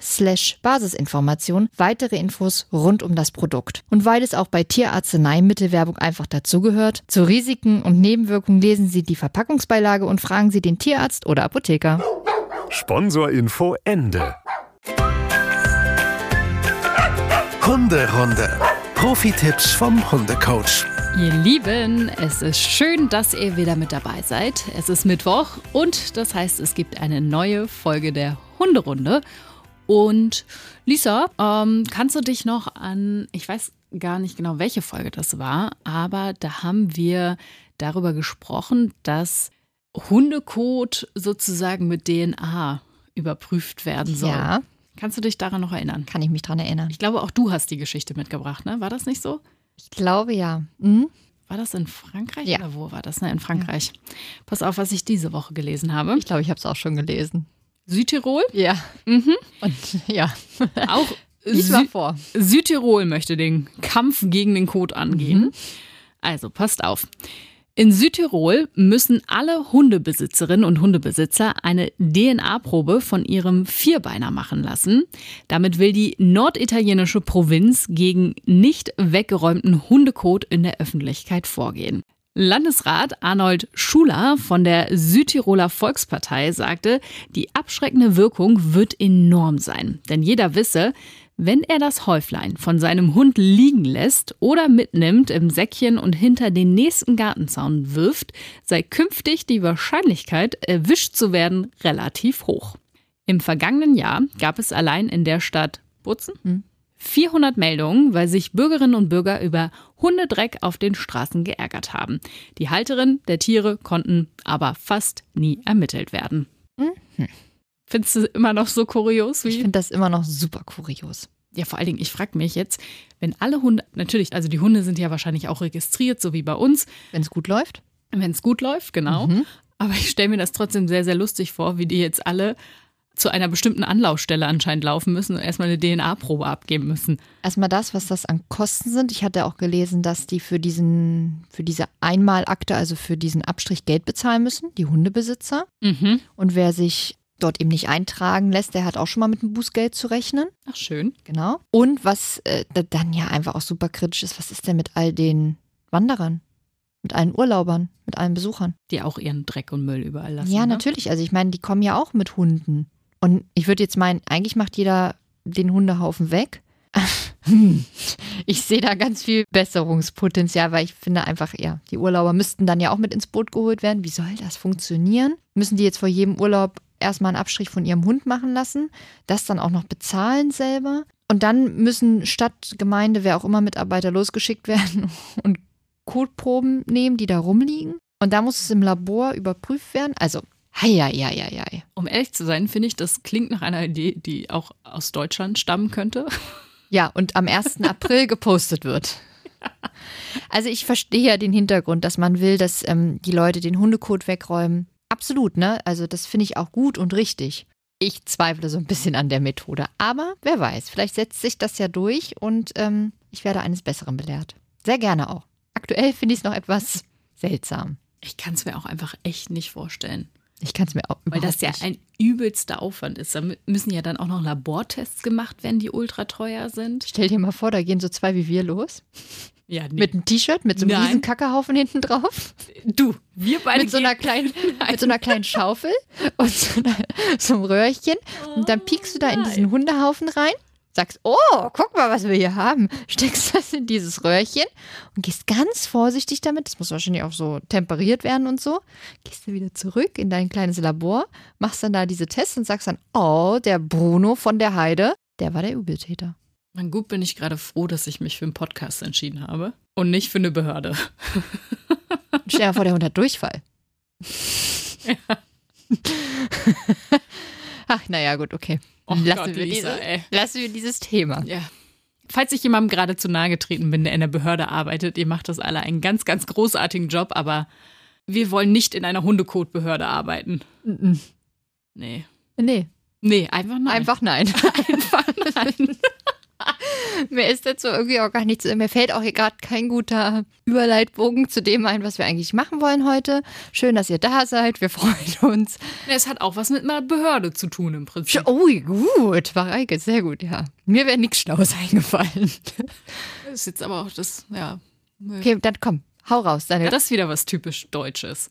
slash Basisinformation weitere Infos rund um das Produkt. Und weil es auch bei Tierarzneimittelwerbung einfach dazugehört, zu Risiken und Nebenwirkungen lesen Sie die Verpackungsbeilage und fragen Sie den Tierarzt oder Apotheker. Sponsorinfo Ende. Hunderunde. Profi-Tipps vom Hundecoach. Ihr Lieben, es ist schön, dass ihr wieder mit dabei seid. Es ist Mittwoch und das heißt, es gibt eine neue Folge der Hunderunde. Und Lisa, ähm, kannst du dich noch an, ich weiß gar nicht genau, welche Folge das war, aber da haben wir darüber gesprochen, dass Hundekot sozusagen mit DNA überprüft werden soll. Ja. Kannst du dich daran noch erinnern? Kann ich mich daran erinnern. Ich glaube, auch du hast die Geschichte mitgebracht, ne? War das nicht so? Ich glaube ja. Mhm. War das in Frankreich Ja. oder wo war das? Ne, in Frankreich. Pass auf, was ich diese Woche gelesen habe. Ich glaube, ich habe es auch schon gelesen. Südtirol, Ja. Mhm. Und ja. auch Lies mal vor. Südtirol möchte den Kampf gegen den Kot angehen. Also passt auf. In Südtirol müssen alle Hundebesitzerinnen und Hundebesitzer eine DNA-Probe von ihrem Vierbeiner machen lassen. Damit will die norditalienische Provinz gegen nicht weggeräumten Hundekot in der Öffentlichkeit vorgehen. Landesrat Arnold Schuler von der Südtiroler Volkspartei sagte, die abschreckende Wirkung wird enorm sein. Denn jeder wisse, wenn er das Häuflein von seinem Hund liegen lässt oder mitnimmt im Säckchen und hinter den nächsten Gartenzaun wirft, sei künftig die Wahrscheinlichkeit, erwischt zu werden, relativ hoch. Im vergangenen Jahr gab es allein in der Stadt Butzen 400 Meldungen, weil sich Bürgerinnen und Bürger über Hundedreck auf den Straßen geärgert haben. Die Halterin der Tiere konnten aber fast nie ermittelt werden. Findest du immer noch so kurios Ich wie? finde das immer noch super kurios. Ja, vor allen Dingen, ich frage mich jetzt, wenn alle Hunde, natürlich, also die Hunde sind ja wahrscheinlich auch registriert, so wie bei uns, Wenn es gut läuft. wenn es gut läuft, genau. Aber ich stelle mir das trotzdem sehr, sehr lustig vor, wie die jetzt alle zu einer bestimmten Anlaufstelle anscheinend laufen müssen und erstmal eine DNA-Probe abgeben müssen. Erstmal das, was das an Kosten sind. Ich hatte auch gelesen, dass die für diesen, für diese Einmalakte, also für diesen Abstrich Geld bezahlen müssen, die Hundebesitzer. Mhm. Und wer sich dort eben nicht eintragen lässt, der hat auch schon mal mit einem Bußgeld zu rechnen. Ach, schön. Genau. Und was äh, da- dann ja einfach auch super kritisch ist, was ist denn mit all den Wanderern? Mit allen Urlaubern, mit allen Besuchern? Die auch ihren Dreck und Müll überall lassen. ja, ne? natürlich. Also ich meine, die kommen ja auch mit Hunden. Und ich würde jetzt meinen, eigentlich macht jeder den Hundehaufen weg. Hm. ich sehe da ganz viel Besserungspotenzial, weil ich finde einfach, ja, die Urlauber müssten dann ja auch mit ins Boot geholt werden. Wie soll das funktionieren? Müssen die jetzt vor jedem Urlaub erstmal einen Abstrich von ihrem Hund machen lassen, das dann auch noch bezahlen selber? Und dann müssen Stadt, Gemeinde, wer auch immer Mitarbeiter losgeschickt werden und Kotproben nehmen, die da rumliegen. Und da muss es im Labor überprüft werden. Also, hei, hei, hei, hei, hei. Um ehrlich zu sein, finde ich, das klingt nach einer Idee, die auch aus Deutschland stammen könnte. Ja, und am 1. April gepostet wird. Also ich verstehe ja den Hintergrund, dass man will, dass ähm, die Leute den Hundekot wegräumen. Absolut, ne? Also das finde ich auch gut und richtig. Ich zweifle so ein bisschen an der Methode. Aber wer weiß, vielleicht setzt sich das ja durch und ähm, ich werde eines Besseren belehrt. Sehr gerne auch. Aktuell finde ich es noch etwas seltsam. Ich kann es mir auch einfach echt nicht vorstellen. Ich kann es mir auch Weil das ja nicht. ein übelster Aufwand ist. Da mü- müssen ja dann auch noch Labortests gemacht werden, die ultra teuer sind. Stell dir mal vor, da gehen so zwei wie wir los. Ja, nee. Mit einem T-Shirt, mit so einem Nein. riesen Kackehaufen hinten drauf. du, wir beide mit so einer kleinen, mit so einer kleinen Schaufel und so, einer, so einem Röhrchen. Und dann piekst du da in diesen Hundehaufen rein, sagst, oh, guck mal, was wir hier haben. Steckst das in dieses Röhrchen und gehst ganz vorsichtig damit. Das muss wahrscheinlich auch so temperiert werden und so. Gehst du wieder zurück in dein kleines Labor, machst dann da diese Tests und sagst dann, oh, der Bruno von der Heide, der war der Übeltäter. Man, gut bin ich gerade froh, dass ich mich für einen Podcast entschieden habe und nicht für eine Behörde. Stell dir vor, der Hund hat Durchfall. Ach, naja, gut, okay. Och lassen, Gott, wir Lisa, dieses, ey. lassen wir dieses Thema. Ja. Falls ich jemandem gerade zu nahe getreten bin, der in der Behörde arbeitet, ihr macht das alle einen ganz, ganz großartigen Job, aber wir wollen nicht in einer Hundekotbehörde arbeiten. Nee. Nee, Nee, einfach nein. einfach nein. einfach nein. mir ist dazu irgendwie auch gar nichts, mir fällt auch hier gerade kein guter Überleitbogen zu dem ein, was wir eigentlich machen wollen heute. Schön, dass ihr da seid, wir freuen uns. Es hat auch was mit einer Behörde zu tun im Prinzip. Oh, gut, Mareike, sehr gut, ja. Mir wäre nichts Schlaues eingefallen. Das ist jetzt aber auch das, ja. Okay, dann komm, hau raus. Deine, Ja, das ist wieder was typisch Deutsches.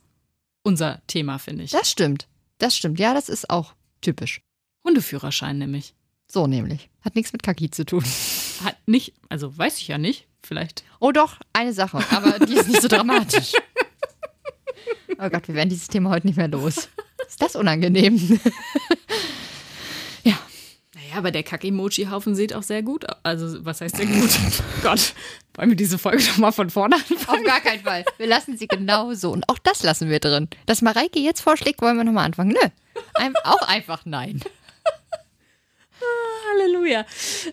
Unser Thema, finde ich. das stimmt, das stimmt. Ja, das ist auch typisch. Hundeführerschein nämlich. So nämlich. Hat nichts mit Kaki zu tun. Hat nicht, also weiß ich ja nicht, vielleicht. Oh doch, eine Sache, aber die ist nicht so dramatisch. Oh Gott, wir werden dieses Thema heute nicht mehr los. Ist das unangenehm? Naja, aber der Kack-Emoji-Haufen sieht auch sehr gut aus. Also, was heißt sehr gut? Gott, wollen wir diese Folge doch mal von vorne anfangen? Auf gar keinen Fall. Wir lassen sie genau so. Und auch das lassen wir drin. Dass Mareike jetzt vorschlägt, wollen wir nochmal anfangen. Nö. Ein, auch einfach nein. Halleluja.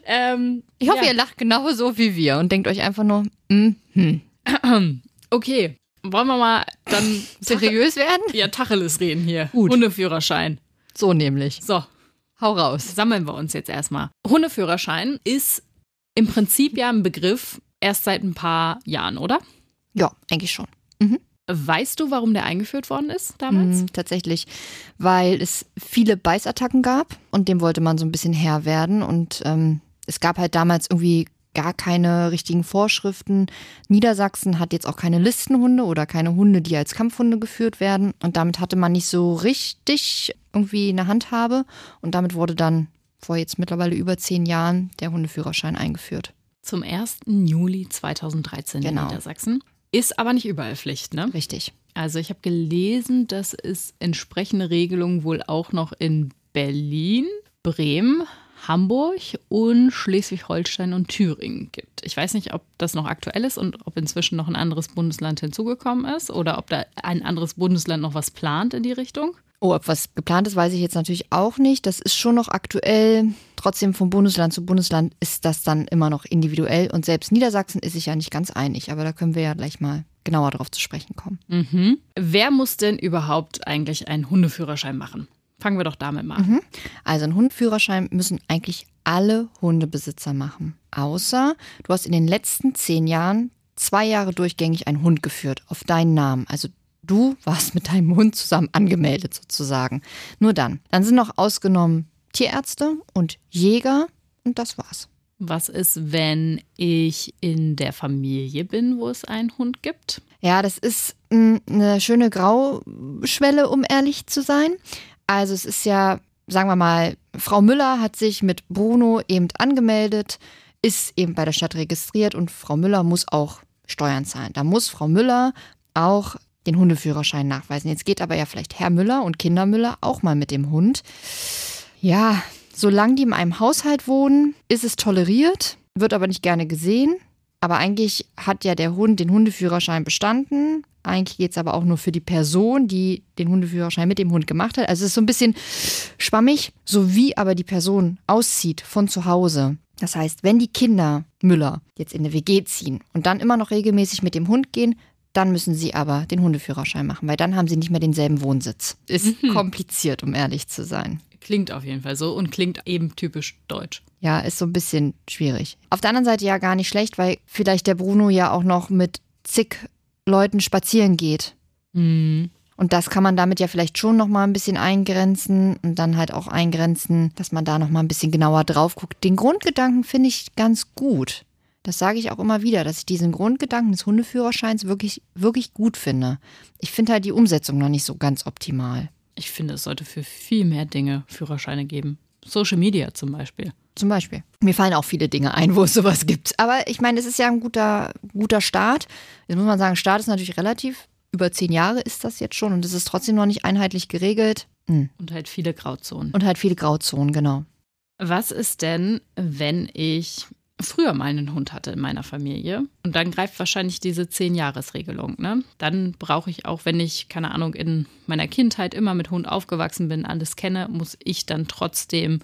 Ähm, Ich hoffe, ja. ihr lacht genauso wie wir und denkt euch einfach nur, mhm. Okay, wollen wir mal dann seriös werden? ja, Tacheles reden hier. Gut. Hundeführerschein. So nämlich. So, Hau raus. sammeln wir uns jetzt erstmal. Hundeführerschein ist im Prinzip ja ein Begriff erst seit ein paar Jahren, oder? Ja, eigentlich schon. Weißt du, warum der eingeführt worden ist damals? Mhm, tatsächlich, weil es viele Beißattacken gab und dem wollte man so ein bisschen Herr werden. Und ähm, es gab halt damals irgendwie gar keine richtigen Vorschriften. Niedersachsen hat jetzt auch keine Listenhunde oder keine Hunde, die als Kampfhunde geführt werden. Und damit hatte man nicht so richtig irgendwie eine Handhabe. Und damit wurde dann vor jetzt mittlerweile über zehn Jahren der Hundeführerschein eingeführt. Zum 1. Juli 2013 in Genau. Niedersachsen. Ist aber nicht überall Pflicht, ne? Richtig. Also ich habe gelesen, dass es entsprechende Regelungen wohl auch noch in Berlin, Bremen, Hamburg und Schleswig-Holstein und Thüringen gibt. Ich weiß nicht, ob das noch aktuell ist und ob inzwischen noch ein anderes Bundesland hinzugekommen ist oder ob da ein anderes Bundesland noch was plant in die Richtung. Oh, ob was geplant ist, weiß ich jetzt natürlich auch nicht. Das ist schon noch aktuell. Trotzdem von Bundesland zu Bundesland ist das dann immer noch individuell. Und selbst Niedersachsen ist sich ja nicht ganz einig. Aber da können wir ja gleich mal genauer drauf zu sprechen kommen. Mhm. Wer muss denn überhaupt eigentlich einen Hundeführerschein machen? Fangen wir doch damit mal an. Also einen Hundführerschein müssen eigentlich alle Hundebesitzer machen. Außer du hast in den letzten zehn Jahren zwei Jahre durchgängig einen Hund geführt auf deinen Namen. Also du warst mit deinem Hund zusammen angemeldet sozusagen. Nur dann. Dann sind noch ausgenommen Tierärzte und Jäger und das war's. Was ist, wenn ich in der Familie bin, wo es einen Hund gibt? Ja, das ist mh, eine schöne Grauschwelle, um ehrlich zu sein. Also es ist ja, sagen wir mal, Frau Müller hat sich mit Bruno eben angemeldet, ist eben bei der Stadt registriert und Frau Müller muss auch Steuern zahlen. Da muss Frau Müller auch den Hundeführerschein nachweisen. Jetzt geht aber ja vielleicht Herr Müller und Kinder Müller auch mal mit dem Hund. Ja, solange die in einem Haushalt wohnen, ist es toleriert, wird aber nicht gerne gesehen. Aber eigentlich hat ja der Hund den Hundeführerschein bestanden. Eigentlich geht es aber auch nur für die Person, die den Hundeführerschein mit dem Hund gemacht hat. Also es ist so ein bisschen schwammig, so wie aber die Person auszieht von zu Hause. Das heißt, wenn die Kinder Müller jetzt in eine WG ziehen und dann immer noch regelmäßig mit dem Hund gehen, dann müssen sie aber den Hundeführerschein machen, weil dann haben sie nicht mehr denselben Wohnsitz. Ist kompliziert, um ehrlich zu sein. Klingt auf jeden Fall so und klingt eben typisch deutsch. Ja, ist so ein bisschen schwierig. Auf der anderen Seite ja gar nicht schlecht, weil vielleicht der Bruno ja auch noch mit zig Leuten spazieren geht. Mhm. Und das kann man damit ja vielleicht schon noch mal ein bisschen eingrenzen und dann halt auch eingrenzen, dass man da noch mal ein bisschen genauer drauf guckt. Den Grundgedanken finde ich ganz gut. Das sage ich auch immer wieder, dass ich diesen Grundgedanken des Hundeführerscheins wirklich, wirklich gut finde. Ich finde halt die Umsetzung noch nicht so ganz optimal. Ich finde, es sollte für viel mehr Dinge Führerscheine geben. Social Media zum Beispiel. Zum Beispiel. Mir fallen auch viele Dinge ein, wo es sowas gibt. Aber ich meine, es ist ja ein guter, guter Start. Jetzt muss man sagen, Start ist natürlich relativ. Über zehn Jahre ist das jetzt schon und es ist trotzdem noch nicht einheitlich geregelt. Hm. Und halt viele Grauzonen. Und halt viele Grauzonen, genau. Was ist denn, wenn ich früher mal einen Hund hatte in meiner Familie und dann greift wahrscheinlich diese 10-Jahres-Regelung. Ne? Dann brauche ich auch, wenn ich, keine Ahnung, in meiner Kindheit immer mit Hund aufgewachsen bin, alles kenne, muss ich dann trotzdem,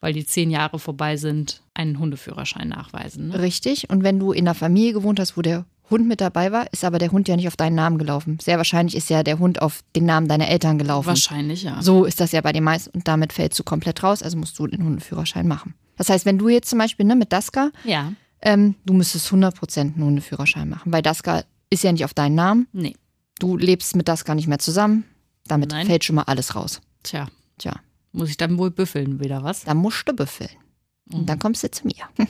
weil die 10 Jahre vorbei sind, einen Hundeführerschein nachweisen. Ne? Richtig. Und wenn du in einer Familie gewohnt hast, wo der Hund mit dabei war, ist aber der Hund ja nicht auf deinen Namen gelaufen. Sehr wahrscheinlich ist ja der Hund auf den Namen deiner Eltern gelaufen. Wahrscheinlich, ja. So ist das ja bei den meisten und damit fällst du komplett raus, also musst du den Hundeführerschein machen. Das heißt, wenn du jetzt zum Beispiel ne, mit Daska, Ja. ähm, du müsstest 100% einen Hundeführerschein machen, weil Daska ist ja nicht auf deinen Namen. Nee. Du lebst mit Daska nicht mehr zusammen. Damit Nein. fällt schon mal alles raus. Tja, Tja, muss ich dann wohl büffeln wieder, was? dann musst du büffeln. Und dann kommst du zu mir.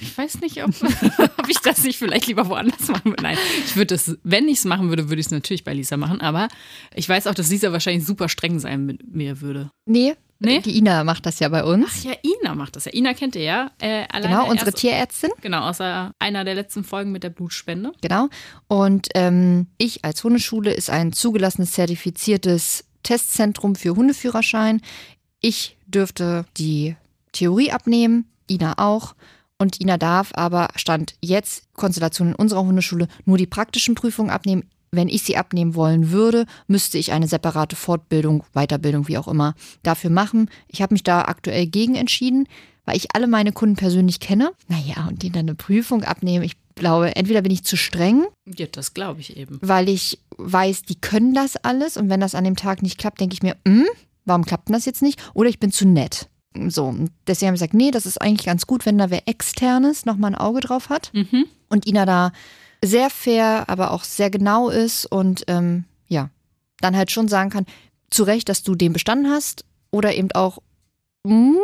Ich weiß nicht, ob, ob ich das nicht vielleicht lieber woanders machen würde. Nein, ich würde es, wenn ich es machen würde, würde ich es natürlich bei Lisa machen. Aber ich weiß auch, dass Lisa wahrscheinlich super streng sein mit mir würde. Nee, Nee? die Ina macht das ja bei uns. Ach ja, Ina macht das ja. Ina kennt ihr ja. Äh, genau, unsere erst- Tierärztin. Genau, außer einer der letzten Folgen mit der Blutspende. Genau. Und ähm, ich als Hundeschule ist ein zugelassenes, zertifiziertes Testzentrum für Hundeführerschein. Ich dürfte die Theorie abnehmen, Ina auch. Und Ina darf aber, Stand jetzt, Konstellation in unserer Hundeschule, nur die praktischen Prüfungen abnehmen. Wenn ich sie abnehmen wollen würde, müsste ich eine separate Fortbildung, Weiterbildung, wie auch immer, dafür machen. Ich habe mich da aktuell gegen entschieden, weil ich alle meine Kunden persönlich kenne. Naja, und denen dann eine Prüfung abnehmen, ich glaube, entweder bin ich zu streng, Ja, das glaube ich eben. weil ich weiß, die können das alles und wenn das an dem Tag nicht klappt, denke ich mir, hm, warum klappt denn das jetzt nicht? Oder ich bin zu nett. So, deswegen habe ich gesagt, nee, das ist eigentlich ganz gut, wenn da wer externes nochmal ein Auge drauf hat Mhm. und Ina da sehr fair, aber auch sehr genau ist und ähm, ja, dann halt schon sagen kann, zu Recht, dass du den bestanden hast oder eben auch, hm,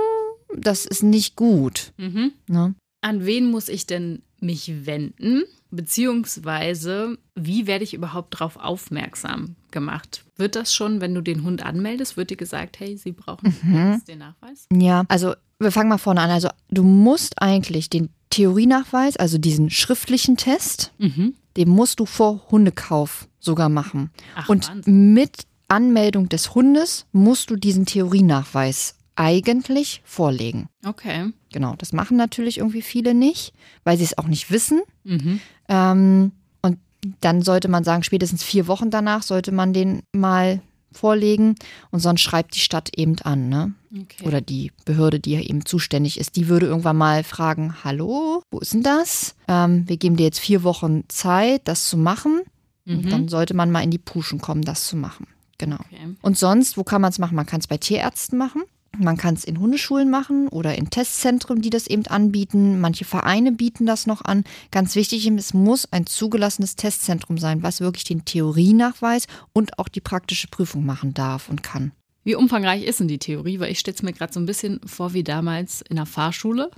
das ist nicht gut. Mhm. Ne? An wen muss ich denn mich wenden? Beziehungsweise, wie werde ich überhaupt darauf aufmerksam gemacht? Wird das schon, wenn du den Hund anmeldest, wird dir gesagt, hey, sie brauchen jetzt den Nachweis? Ja, also wir fangen mal vorne an. Also du musst eigentlich den Theorienachweis, also diesen schriftlichen Test, Mhm. den musst du vor Hundekauf sogar machen. Ach, Und Wahnsinn. mit Anmeldung des Hundes musst du diesen Theorienachweis eigentlich vorlegen. Okay. Genau, das machen natürlich irgendwie viele nicht, weil sie es auch nicht wissen. Mhm. Ähm, und dann sollte man sagen, spätestens vier Wochen danach sollte man den mal vorlegen und sonst schreibt die Stadt eben an, ne? okay. Oder die Behörde, die ja eben zuständig ist, die würde irgendwann mal fragen, hallo, wo ist denn das? Ähm, wir geben dir jetzt vier Wochen Zeit, das zu machen. Und Mhm. dann sollte man mal in die Puschen kommen, das zu machen. Genau. okay. Und sonst, wo kann man es machen? Man kann es bei Tierärzten machen. Man kann es in Hundeschulen machen oder in Testzentren, die das eben anbieten. Manche Vereine bieten das noch an. Ganz wichtig, es muss ein zugelassenes Testzentrum sein, was wirklich den Theorienachweis und auch die praktische Prüfung machen darf und kann. Wie umfangreich ist denn die Theorie? Weil ich stelle es mir gerade so ein bisschen vor wie damals in der Fahrschule.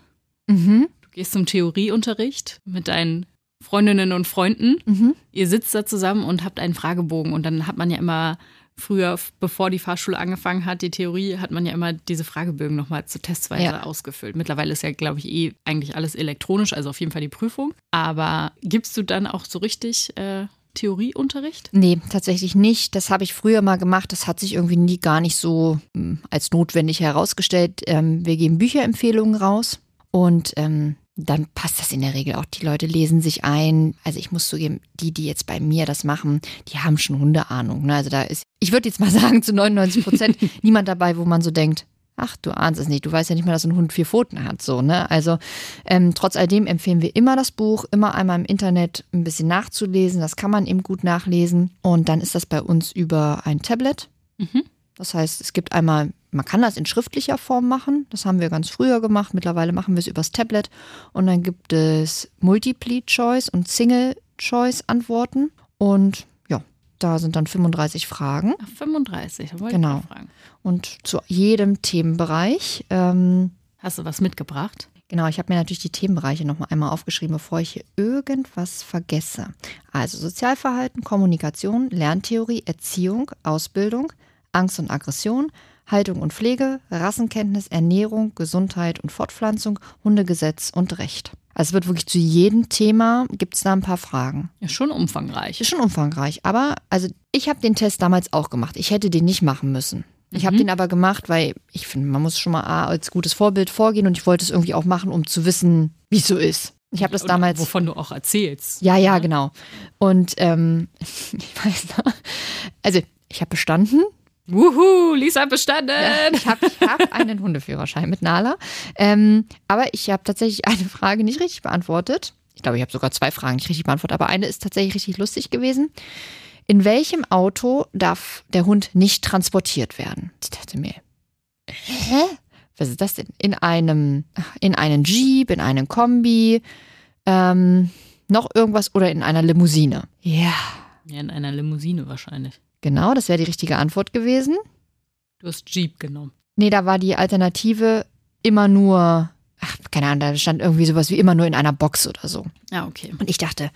Mhm. Du gehst zum Theorieunterricht mit deinen Freundinnen und Freunden. Mhm. Ihr sitzt da zusammen und habt einen Fragebogen. Und dann hat man ja immer früher, bevor die Fahrschule angefangen hat, die Theorie, hat man ja immer diese Fragebögen nochmal zur Testweise Ja. ausgefüllt. Mittlerweile ist ja, glaube ich, eh eigentlich alles elektronisch, also auf jeden Fall die Prüfung. Aber gibst du dann auch so richtig äh, Theorieunterricht? Nee, tatsächlich nicht. Das habe ich früher mal gemacht. Das hat sich irgendwie nie gar nicht so hm, als notwendig herausgestellt. Ähm, wir geben Bücherempfehlungen raus und ähm, dann passt das in der Regel auch. Die Leute lesen sich ein. Also ich muss zugeben, die, die jetzt bei mir das machen, die haben schon Hundeahnung. Ne? Also da ist, ich würde jetzt mal sagen, zu 99 Prozent niemand dabei, wo man so denkt, ach, du ahnst es nicht, du weißt ja nicht mal, dass ein Hund vier Pfoten hat. So, ne? Also ähm, trotz alledem empfehlen wir immer das Buch, immer einmal im Internet ein bisschen nachzulesen. Das kann man eben gut nachlesen. Und dann ist das bei uns über ein Tablet. Mhm. Das heißt, es gibt einmal, man kann das in schriftlicher Form machen. Das haben wir ganz früher gemacht. Mittlerweile machen wir es übers Tablet. Und dann gibt es Multiple Choice und Single Choice Antworten. Und ja, Da sind dann 35 Fragen. Ach, 35, da wollte Genau. ich fragen. Und zu jedem Themenbereich. Ähm, Hast du was mitgebracht? genau, ich habe mir natürlich die Themenbereiche nochmal einmal aufgeschrieben, bevor ich hier irgendwas vergesse. Also Sozialverhalten, Kommunikation, Lerntheorie, Erziehung, Ausbildung, Angst und Aggression, Haltung und Pflege, Rassenkenntnis, Ernährung, Gesundheit und Fortpflanzung, Hundegesetz und Recht. Also es wird wirklich zu jedem Thema, gibt es da ein paar Fragen. Ja, schon umfangreich. Ist schon umfangreich, aber also ich habe den Test damals auch gemacht. Ich hätte den nicht machen müssen. Ich habe den aber gemacht, weil ich finde, man muss schon mal A, als gutes Vorbild vorgehen und ich wollte es irgendwie auch machen, um zu wissen, wie es so ist. Ich habe das Und damals. Wovon du auch erzählst. Ja, ja, genau. Und ähm, ich weiß noch, also ich habe bestanden. Wuhu, Lisa bestanden. Ich habe hab einen Hundeführerschein mit Nala. Ähm, aber ich habe tatsächlich eine Frage nicht richtig beantwortet. Ich glaube, ich habe sogar zwei Fragen nicht richtig beantwortet, aber eine ist tatsächlich richtig lustig gewesen. In welchem Auto darf der Hund nicht transportiert werden? Ich dachte mir, hä? Was ist das denn? In einem, in einen Jeep, in einen Kombi, ähm, noch irgendwas oder in einer Limousine? Ja, Ja, in einer Limousine wahrscheinlich. Genau, das wäre die richtige Antwort gewesen. Du hast Jeep genommen. Nee, da war die Alternative immer nur, ach, keine Ahnung, da stand irgendwie sowas wie immer nur in einer Box oder so. Ja, okay. Und ich dachte,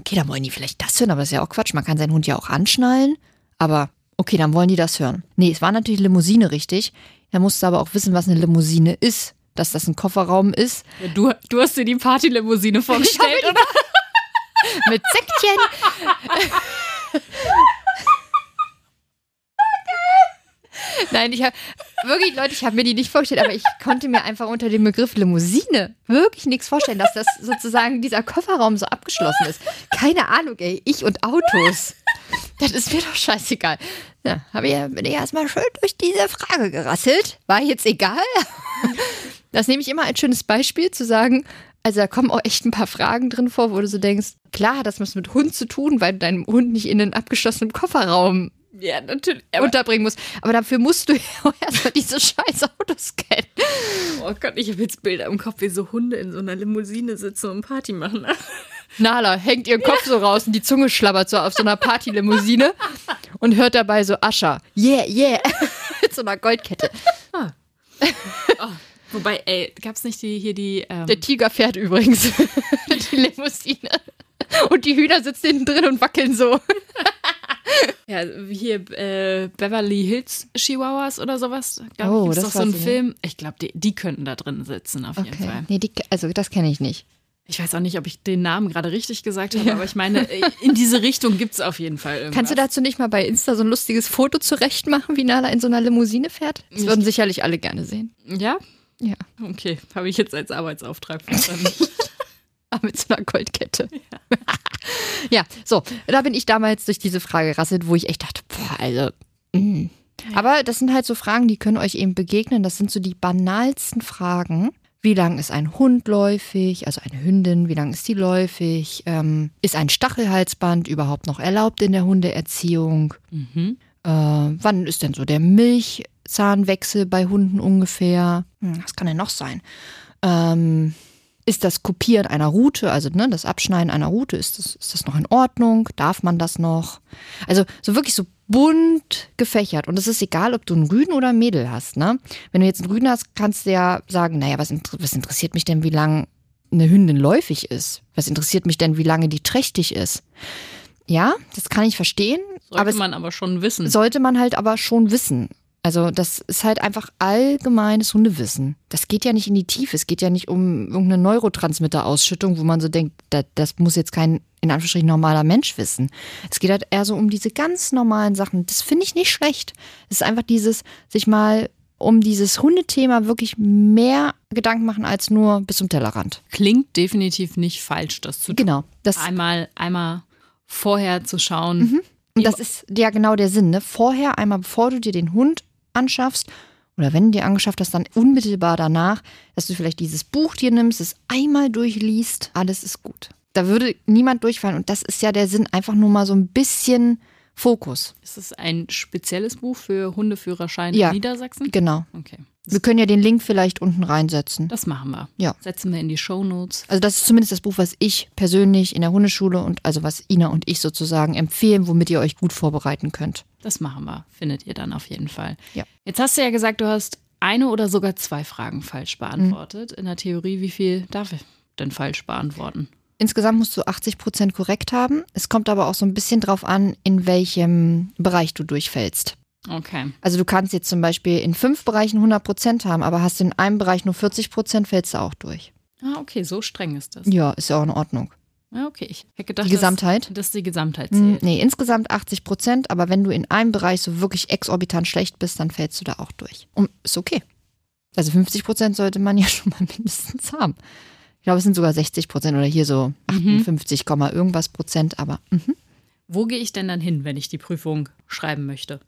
okay, dann wollen die vielleicht das hören, aber das ist ja auch Quatsch. Man kann seinen Hund ja auch anschnallen, aber okay, dann wollen die das hören. Nee, es war natürlich Limousine richtig. Er musste aber auch wissen, was eine Limousine ist, dass das ein Kofferraum ist Ja, du, du hast dir die Partylimousine vorgestellt, oder? mit Säckchen. Nein, ich habe wirklich, Leute, ich habe mir die nicht vorgestellt, aber ich konnte mir einfach unter dem Begriff Limousine wirklich nichts vorstellen, dass das sozusagen dieser Kofferraum so abgeschlossen ist. Keine Ahnung, ey, ich und Autos. Das ist mir doch scheißegal. Ja, hab ich, bin ich erstmal schön durch diese Frage gerasselt. War jetzt egal. Das nehme ich immer als schönes Beispiel, zu sagen, also da kommen auch echt ein paar Fragen drin vor, wo du so denkst, klar das was mit Hund zu tun, weil du deinen Hund nicht in einen abgeschlossenen Kofferraum Ja, natürlich. unterbringen musst. Aber dafür musst du ja auch erstmal diese scheiß Autos kennen. oh Gott, ich habe jetzt Bilder im Kopf, wie so Hunde in so einer Limousine sitzen und Party machen. Nala hängt ihren Kopf so raus und die Zunge schlabbert so auf so einer Partylimousine und hört dabei so Ascher. Yeah, yeah. Mit so einer Goldkette. Wobei, ey, gab's nicht die, hier die. Ähm, Der Tiger fährt übrigens die Limousine. Und die Hühner sitzen hinten drin und wackeln so. ja, hier äh, Beverly Hills Chihuahuas oder sowas. Glaub, Oh, das doch so nicht. Film. Ich glaube, die, die könnten da drin sitzen, auf jeden Fall. Nee, die, also das kenne ich nicht. Ich weiß auch nicht, ob ich den Namen gerade richtig gesagt habe, aber ich meine, äh, in diese Richtung gibt's auf jeden Fall irgendwas. Kannst du dazu nicht mal bei Insta so ein lustiges Foto zurecht machen, wie Nala in so einer Limousine fährt? Das würden sicherlich alle gerne sehen. Ja? Ja. Okay, habe ich jetzt als Arbeitsauftrag verstanden. Ah, Mit so einer Goldkette. Ja. so, da bin ich damals durch diese Frage gerasselt, wo ich echt dachte, boah, also. mm. Aber das sind halt so Fragen, die können euch eben begegnen. Das sind so die banalsten Fragen. Wie lang ist ein Hund läufig, also eine Hündin, wie lang ist die läufig? Ähm, ist ein Stachelhalsband überhaupt noch erlaubt in der Hundeerziehung? mhm. Äh, wann ist denn so der Milchzahnwechsel bei Hunden ungefähr? Hm, was kann denn noch sein? Ähm, ist das Kopieren einer Route, also ne, das Abschneiden einer Route, ist das, ist das noch in Ordnung? Darf man das noch? Also so wirklich so bunt gefächert. Und es ist egal, ob du einen Rüden oder ein Mädel hast. Ne? Wenn du jetzt einen Rüden hast, kannst du ja sagen, naja, was, inter was interessiert mich denn, wie lang eine Hündin läufig ist? Was interessiert mich denn, wie lange die trächtig ist? Ja, das kann ich verstehen. Sollte aber man aber schon wissen. sollte man halt aber schon wissen. Also das ist halt einfach allgemeines Hundewissen. Das geht ja nicht in die Tiefe. Es geht ja nicht um irgendeine Neurotransmitterausschüttung, wo man so denkt, das, das muss jetzt kein in Anführungsstrichen normaler Mensch wissen. Es geht halt eher so um diese ganz normalen Sachen. Das finde ich nicht schlecht. Es ist einfach dieses, sich mal um dieses Hundethema wirklich mehr Gedanken machen als nur bis zum Tellerrand. Klingt definitiv nicht falsch, das zu tun. Genau. Das, Einmal, einmal vorher zu schauen. Mhm. Und das ist ja genau der Sinn. Ne? Vorher, einmal bevor du dir den Hund anschaffst, oder wenn du dir angeschafft hast, dann unmittelbar danach, dass du vielleicht dieses Buch dir nimmst, es einmal durchliest, alles ist gut. Da würde niemand durchfallen. Und das ist ja der Sinn, einfach nur mal so ein bisschen Fokus. Ist es ein spezielles Buch für Hundeführerschein Ja. in Niedersachsen? Genau. Okay. Wir können ja den Link vielleicht unten reinsetzen. Das machen wir. Ja. Setzen wir in die Shownotes. Also das ist zumindest das Buch, was ich persönlich in der Hundeschule und also was Ina und ich sozusagen empfehlen, womit ihr euch gut vorbereiten könnt. Das machen wir. Findet ihr dann auf jeden Fall. Ja. Jetzt hast du ja gesagt, du hast eine oder sogar zwei Fragen falsch beantwortet. In der Theorie, wie viel darf ich denn falsch beantworten? Insgesamt musst du 80 Prozent korrekt haben. Es kommt aber auch so ein bisschen drauf an, in welchem Bereich du durchfällst. Okay. Also du kannst jetzt zum Beispiel in fünf Bereichen 100 Prozent haben, aber hast du in einem Bereich nur 40 Prozent, fällst du auch durch. Ah, okay, so streng ist das. Ja, ist ja auch in Ordnung. Ja, okay. Ich hätte gedacht, Die Gesamtheit? Dass, dass die Gesamtheit Hm, zählt. Nee, insgesamt 80 Prozent, aber wenn du in einem Bereich so wirklich exorbitant schlecht bist, dann fällst du da auch durch. Und ist okay. Also 50 Prozent sollte man ja schon mal mindestens haben. Ich glaube, es sind sogar 60 Prozent oder hier so 58, Komma irgendwas Prozent, aber mhm. Wo gehe ich denn dann hin, wenn ich die Prüfung schreiben möchte?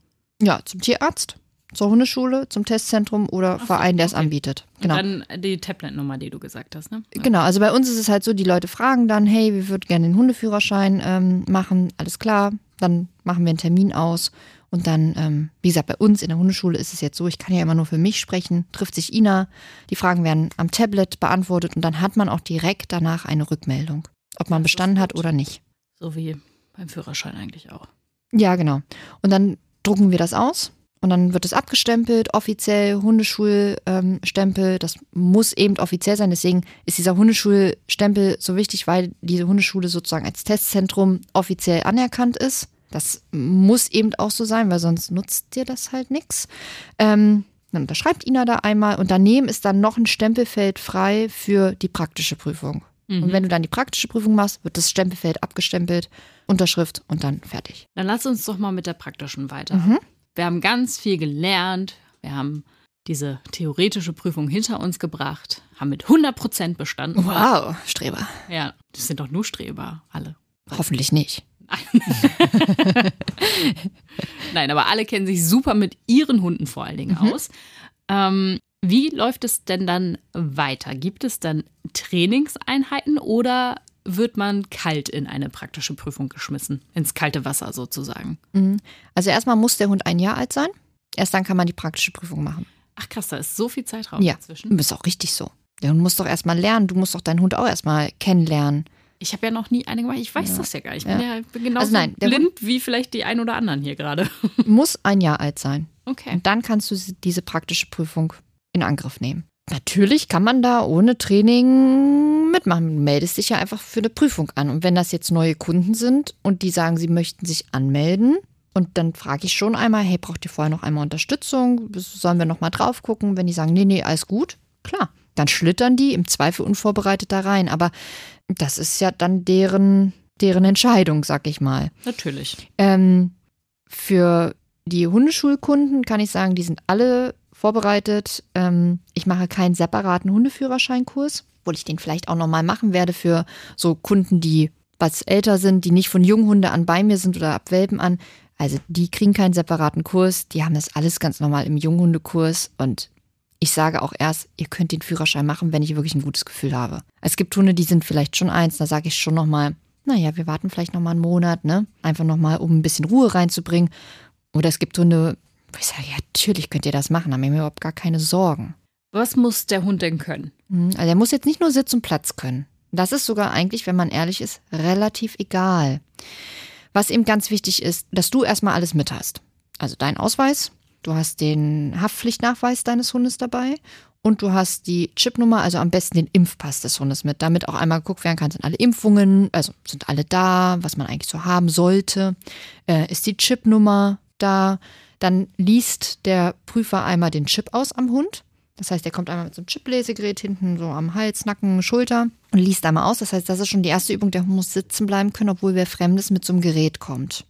ja, zum Tierarzt, zur Hundeschule, zum Testzentrum oder so, Verein, der es okay. anbietet. Und Genau. dann die Tablet-Nummer, die du gesagt hast, ne? Genau, also bei uns ist es halt so, die Leute fragen dann, hey, wir würden gerne den Hundeführerschein ähm, machen, alles klar, dann machen wir einen Termin aus und dann, ähm, wie gesagt, bei uns in der Hundeschule ist es jetzt so, ich kann ja immer nur für mich sprechen, trifft sich Ina, die Fragen werden am Tablet beantwortet und dann hat man auch direkt danach eine Rückmeldung, ob man bestanden hat oder nicht. So wie beim Führerschein eigentlich auch. Ja, genau. Und dann drucken wir das aus und dann wird es abgestempelt, offiziell Hundeschulstempel. das muss eben offiziell sein. Deswegen ist dieser Hundeschulstempel so wichtig, weil diese Hundeschule sozusagen als Testzentrum offiziell anerkannt ist. Das muss eben auch so sein, weil sonst nutzt dir das halt nichts. Ähm, dann unterschreibt Ina da einmal und daneben ist dann noch ein Stempelfeld frei für die praktische Prüfung. Und wenn du dann die praktische Prüfung machst, wird das Stempelfeld abgestempelt, Unterschrift und dann fertig. Dann lass uns doch mal mit der praktischen weiter. Mhm. Wir haben ganz viel gelernt. Wir haben diese theoretische Prüfung hinter uns gebracht, haben mit 100 Prozent bestanden. Wow, Streber. Ja, das sind doch nur Streber, alle. Hoffentlich nicht. Nein, aber alle kennen sich super mit ihren Hunden vor allen Dingen Mhm. aus. Ähm, wie läuft es denn dann weiter? Gibt es dann Trainingseinheiten oder wird man kalt in eine praktische Prüfung geschmissen? Ins kalte Wasser sozusagen. Also erstmal muss der Hund ein Jahr alt sein. Erst dann kann man die praktische Prüfung machen. Ach krass, da ist so viel Zeitraum Ja, dazwischen. das ist auch richtig so. Der Hund muss doch erstmal lernen. Du musst doch deinen Hund auch erstmal kennenlernen. Ich habe ja noch nie eine gemacht. Ich weiß das ja gar nicht. Ich bin Ja. ja bin genauso Also nein, der blind wie vielleicht die ein oder anderen hier gerade. Muss ein Jahr alt sein. Okay. Und dann kannst du diese praktische Prüfung in Angriff nehmen. Natürlich kann man da ohne Training mitmachen. Du meldest dich ja einfach für eine Prüfung an. Und wenn das jetzt neue Kunden sind und die sagen, sie möchten sich anmelden, und dann frage ich schon einmal, hey, braucht ihr vorher noch einmal Unterstützung? Sollen wir noch mal drauf gucken? Wenn die sagen, nee, nee, alles gut, klar. Dann schlittern die im Zweifel unvorbereitet da rein. Aber das ist ja dann deren, deren Entscheidung, sag ich mal. Natürlich. Ähm, für die Hundeschulkunden kann ich sagen, die sind alle vorbereitet. Ähm, ich mache keinen separaten Hundeführerscheinkurs, obwohl ich den vielleicht auch nochmal machen werde für so Kunden, die was älter sind, die nicht von Junghunde an bei mir sind oder ab Welpen an. Also die kriegen keinen separaten Kurs, die haben das alles ganz normal im Junghundekurs und ich sage auch erst, ihr könnt den Führerschein machen, wenn ich wirklich ein gutes Gefühl habe. Es gibt Hunde, die sind vielleicht schon eins, da sage ich schon nochmal, naja, wir warten vielleicht nochmal einen Monat, ne? Einfach nochmal, um ein bisschen Ruhe reinzubringen. Oder es gibt Hunde, wo ich sage, ja, natürlich könnt ihr das machen, da haben wir überhaupt gar keine Sorgen. Was muss der Hund denn können? Mhm, Also er muss jetzt nicht nur Sitz und Platz können. Das ist sogar eigentlich, wenn man ehrlich ist, relativ egal. Was eben ganz wichtig ist, dass du erstmal alles mit hast. Also dein Ausweis, du hast den Haftpflichtnachweis deines Hundes dabei und du hast die Chipnummer, also am besten den Impfpass des Hundes mit, damit auch einmal geguckt werden kann, sind alle Impfungen, also sind alle da, was man eigentlich so haben sollte. Äh, ist die Chipnummer da? Dann liest der Prüfer einmal den Chip aus am Hund. Das heißt, er kommt einmal mit so einem Chip-Lesegerät hinten so am Hals, Nacken, Schulter und liest einmal aus. Das heißt, das ist schon die erste Übung. Der Hund muss sitzen bleiben können, obwohl wer Fremdes mit so einem Gerät kommt.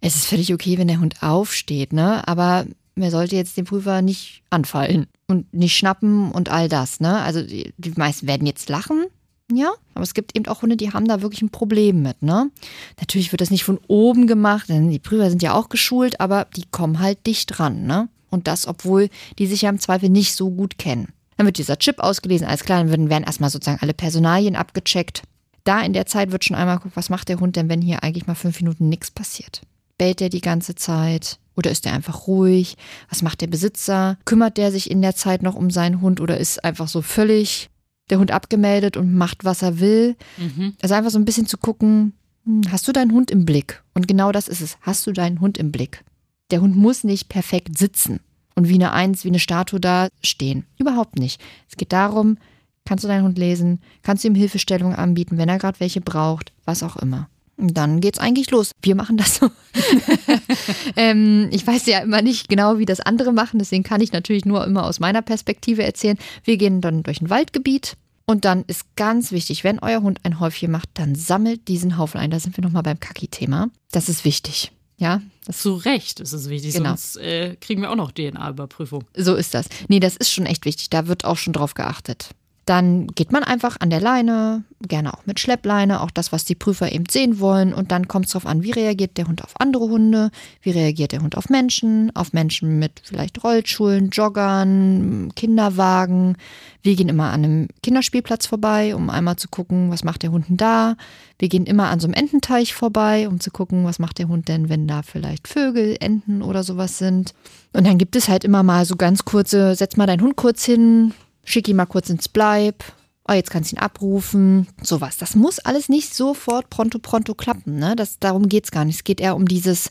Es ist völlig okay, wenn der Hund aufsteht, ne? Aber man sollte jetzt den Prüfer nicht anfallen und nicht schnappen und all das, ne? Also die, die meisten werden jetzt lachen, ja, aber es gibt eben auch Hunde, die haben da wirklich ein Problem mit, ne? Natürlich wird das nicht von oben gemacht, denn die Prüfer sind ja auch geschult, aber die kommen halt dicht dran, ne? Und das, obwohl die sich ja im Zweifel nicht so gut kennen. Dann wird dieser Chip ausgelesen, alles klar, dann werden, werden erstmal sozusagen alle Personalien abgecheckt. Da in der Zeit wird schon einmal geguckt, was macht der Hund denn, wenn hier eigentlich mal fünf Minuten nichts passiert. Bellt er die ganze Zeit? Oder ist er einfach ruhig? Was macht der Besitzer? Kümmert der sich in der Zeit noch um seinen Hund oder ist einfach so völlig der Hund abgemeldet und macht, was er will? Mhm. Also einfach so ein bisschen zu gucken, hm, hast du deinen Hund im Blick? Und genau das ist es. Hast du deinen Hund im Blick? Der Hund muss nicht perfekt sitzen und wie eine Eins, wie eine Statue da stehen. Überhaupt nicht. Es geht darum, kannst du deinen Hund lesen? Kannst du ihm Hilfestellungen anbieten, wenn er gerade welche braucht? Was auch immer. Dann geht's eigentlich los. Wir machen das so. ähm, ich weiß ja immer nicht genau, wie das andere machen, deswegen kann ich natürlich nur immer aus meiner Perspektive erzählen. Wir gehen dann durch ein Waldgebiet und dann ist ganz wichtig, wenn euer Hund ein Häufchen macht, dann sammelt diesen Haufen ein. Da sind wir nochmal beim Kaki-Thema. Das ist wichtig. Ja, das Zu Recht ist es wichtig, Genau. sonst äh, kriegen wir auch noch DNA-Überprüfung. So ist das. Nee, das ist schon echt wichtig. Da wird auch schon drauf geachtet. Dann geht man einfach an der Leine, gerne auch mit Schleppleine, auch das, was die Prüfer eben sehen wollen. Und dann kommt es darauf an, wie reagiert der Hund auf andere Hunde, wie reagiert der Hund auf Menschen, auf Menschen mit vielleicht Rollschuhen, Joggern, Kinderwagen. Wir gehen immer an einem Kinderspielplatz vorbei, um einmal zu gucken, was macht der Hund denn da. Wir gehen immer an so einem Ententeich vorbei, um zu gucken, was macht der Hund denn, wenn da vielleicht Vögel, Enten oder sowas sind. Und dann gibt es halt immer mal so ganz kurze, setz mal deinen Hund kurz hin, schick ihn mal kurz ins Bleib. Oh, jetzt kannst du ihn abrufen. Sowas. Das muss alles nicht sofort pronto pronto klappen. Ne? Das, darum geht's gar nicht. Es geht eher um dieses,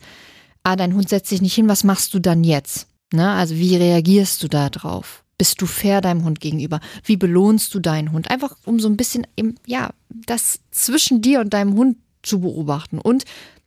ah, dein Hund setzt sich nicht hin, was machst du dann jetzt? Ne? Also wie reagierst du da drauf? Bist du fair deinem Hund gegenüber? Wie belohnst du deinen Hund? Einfach um so ein bisschen, im, ja, das zwischen dir und deinem Hund zu beobachten. Und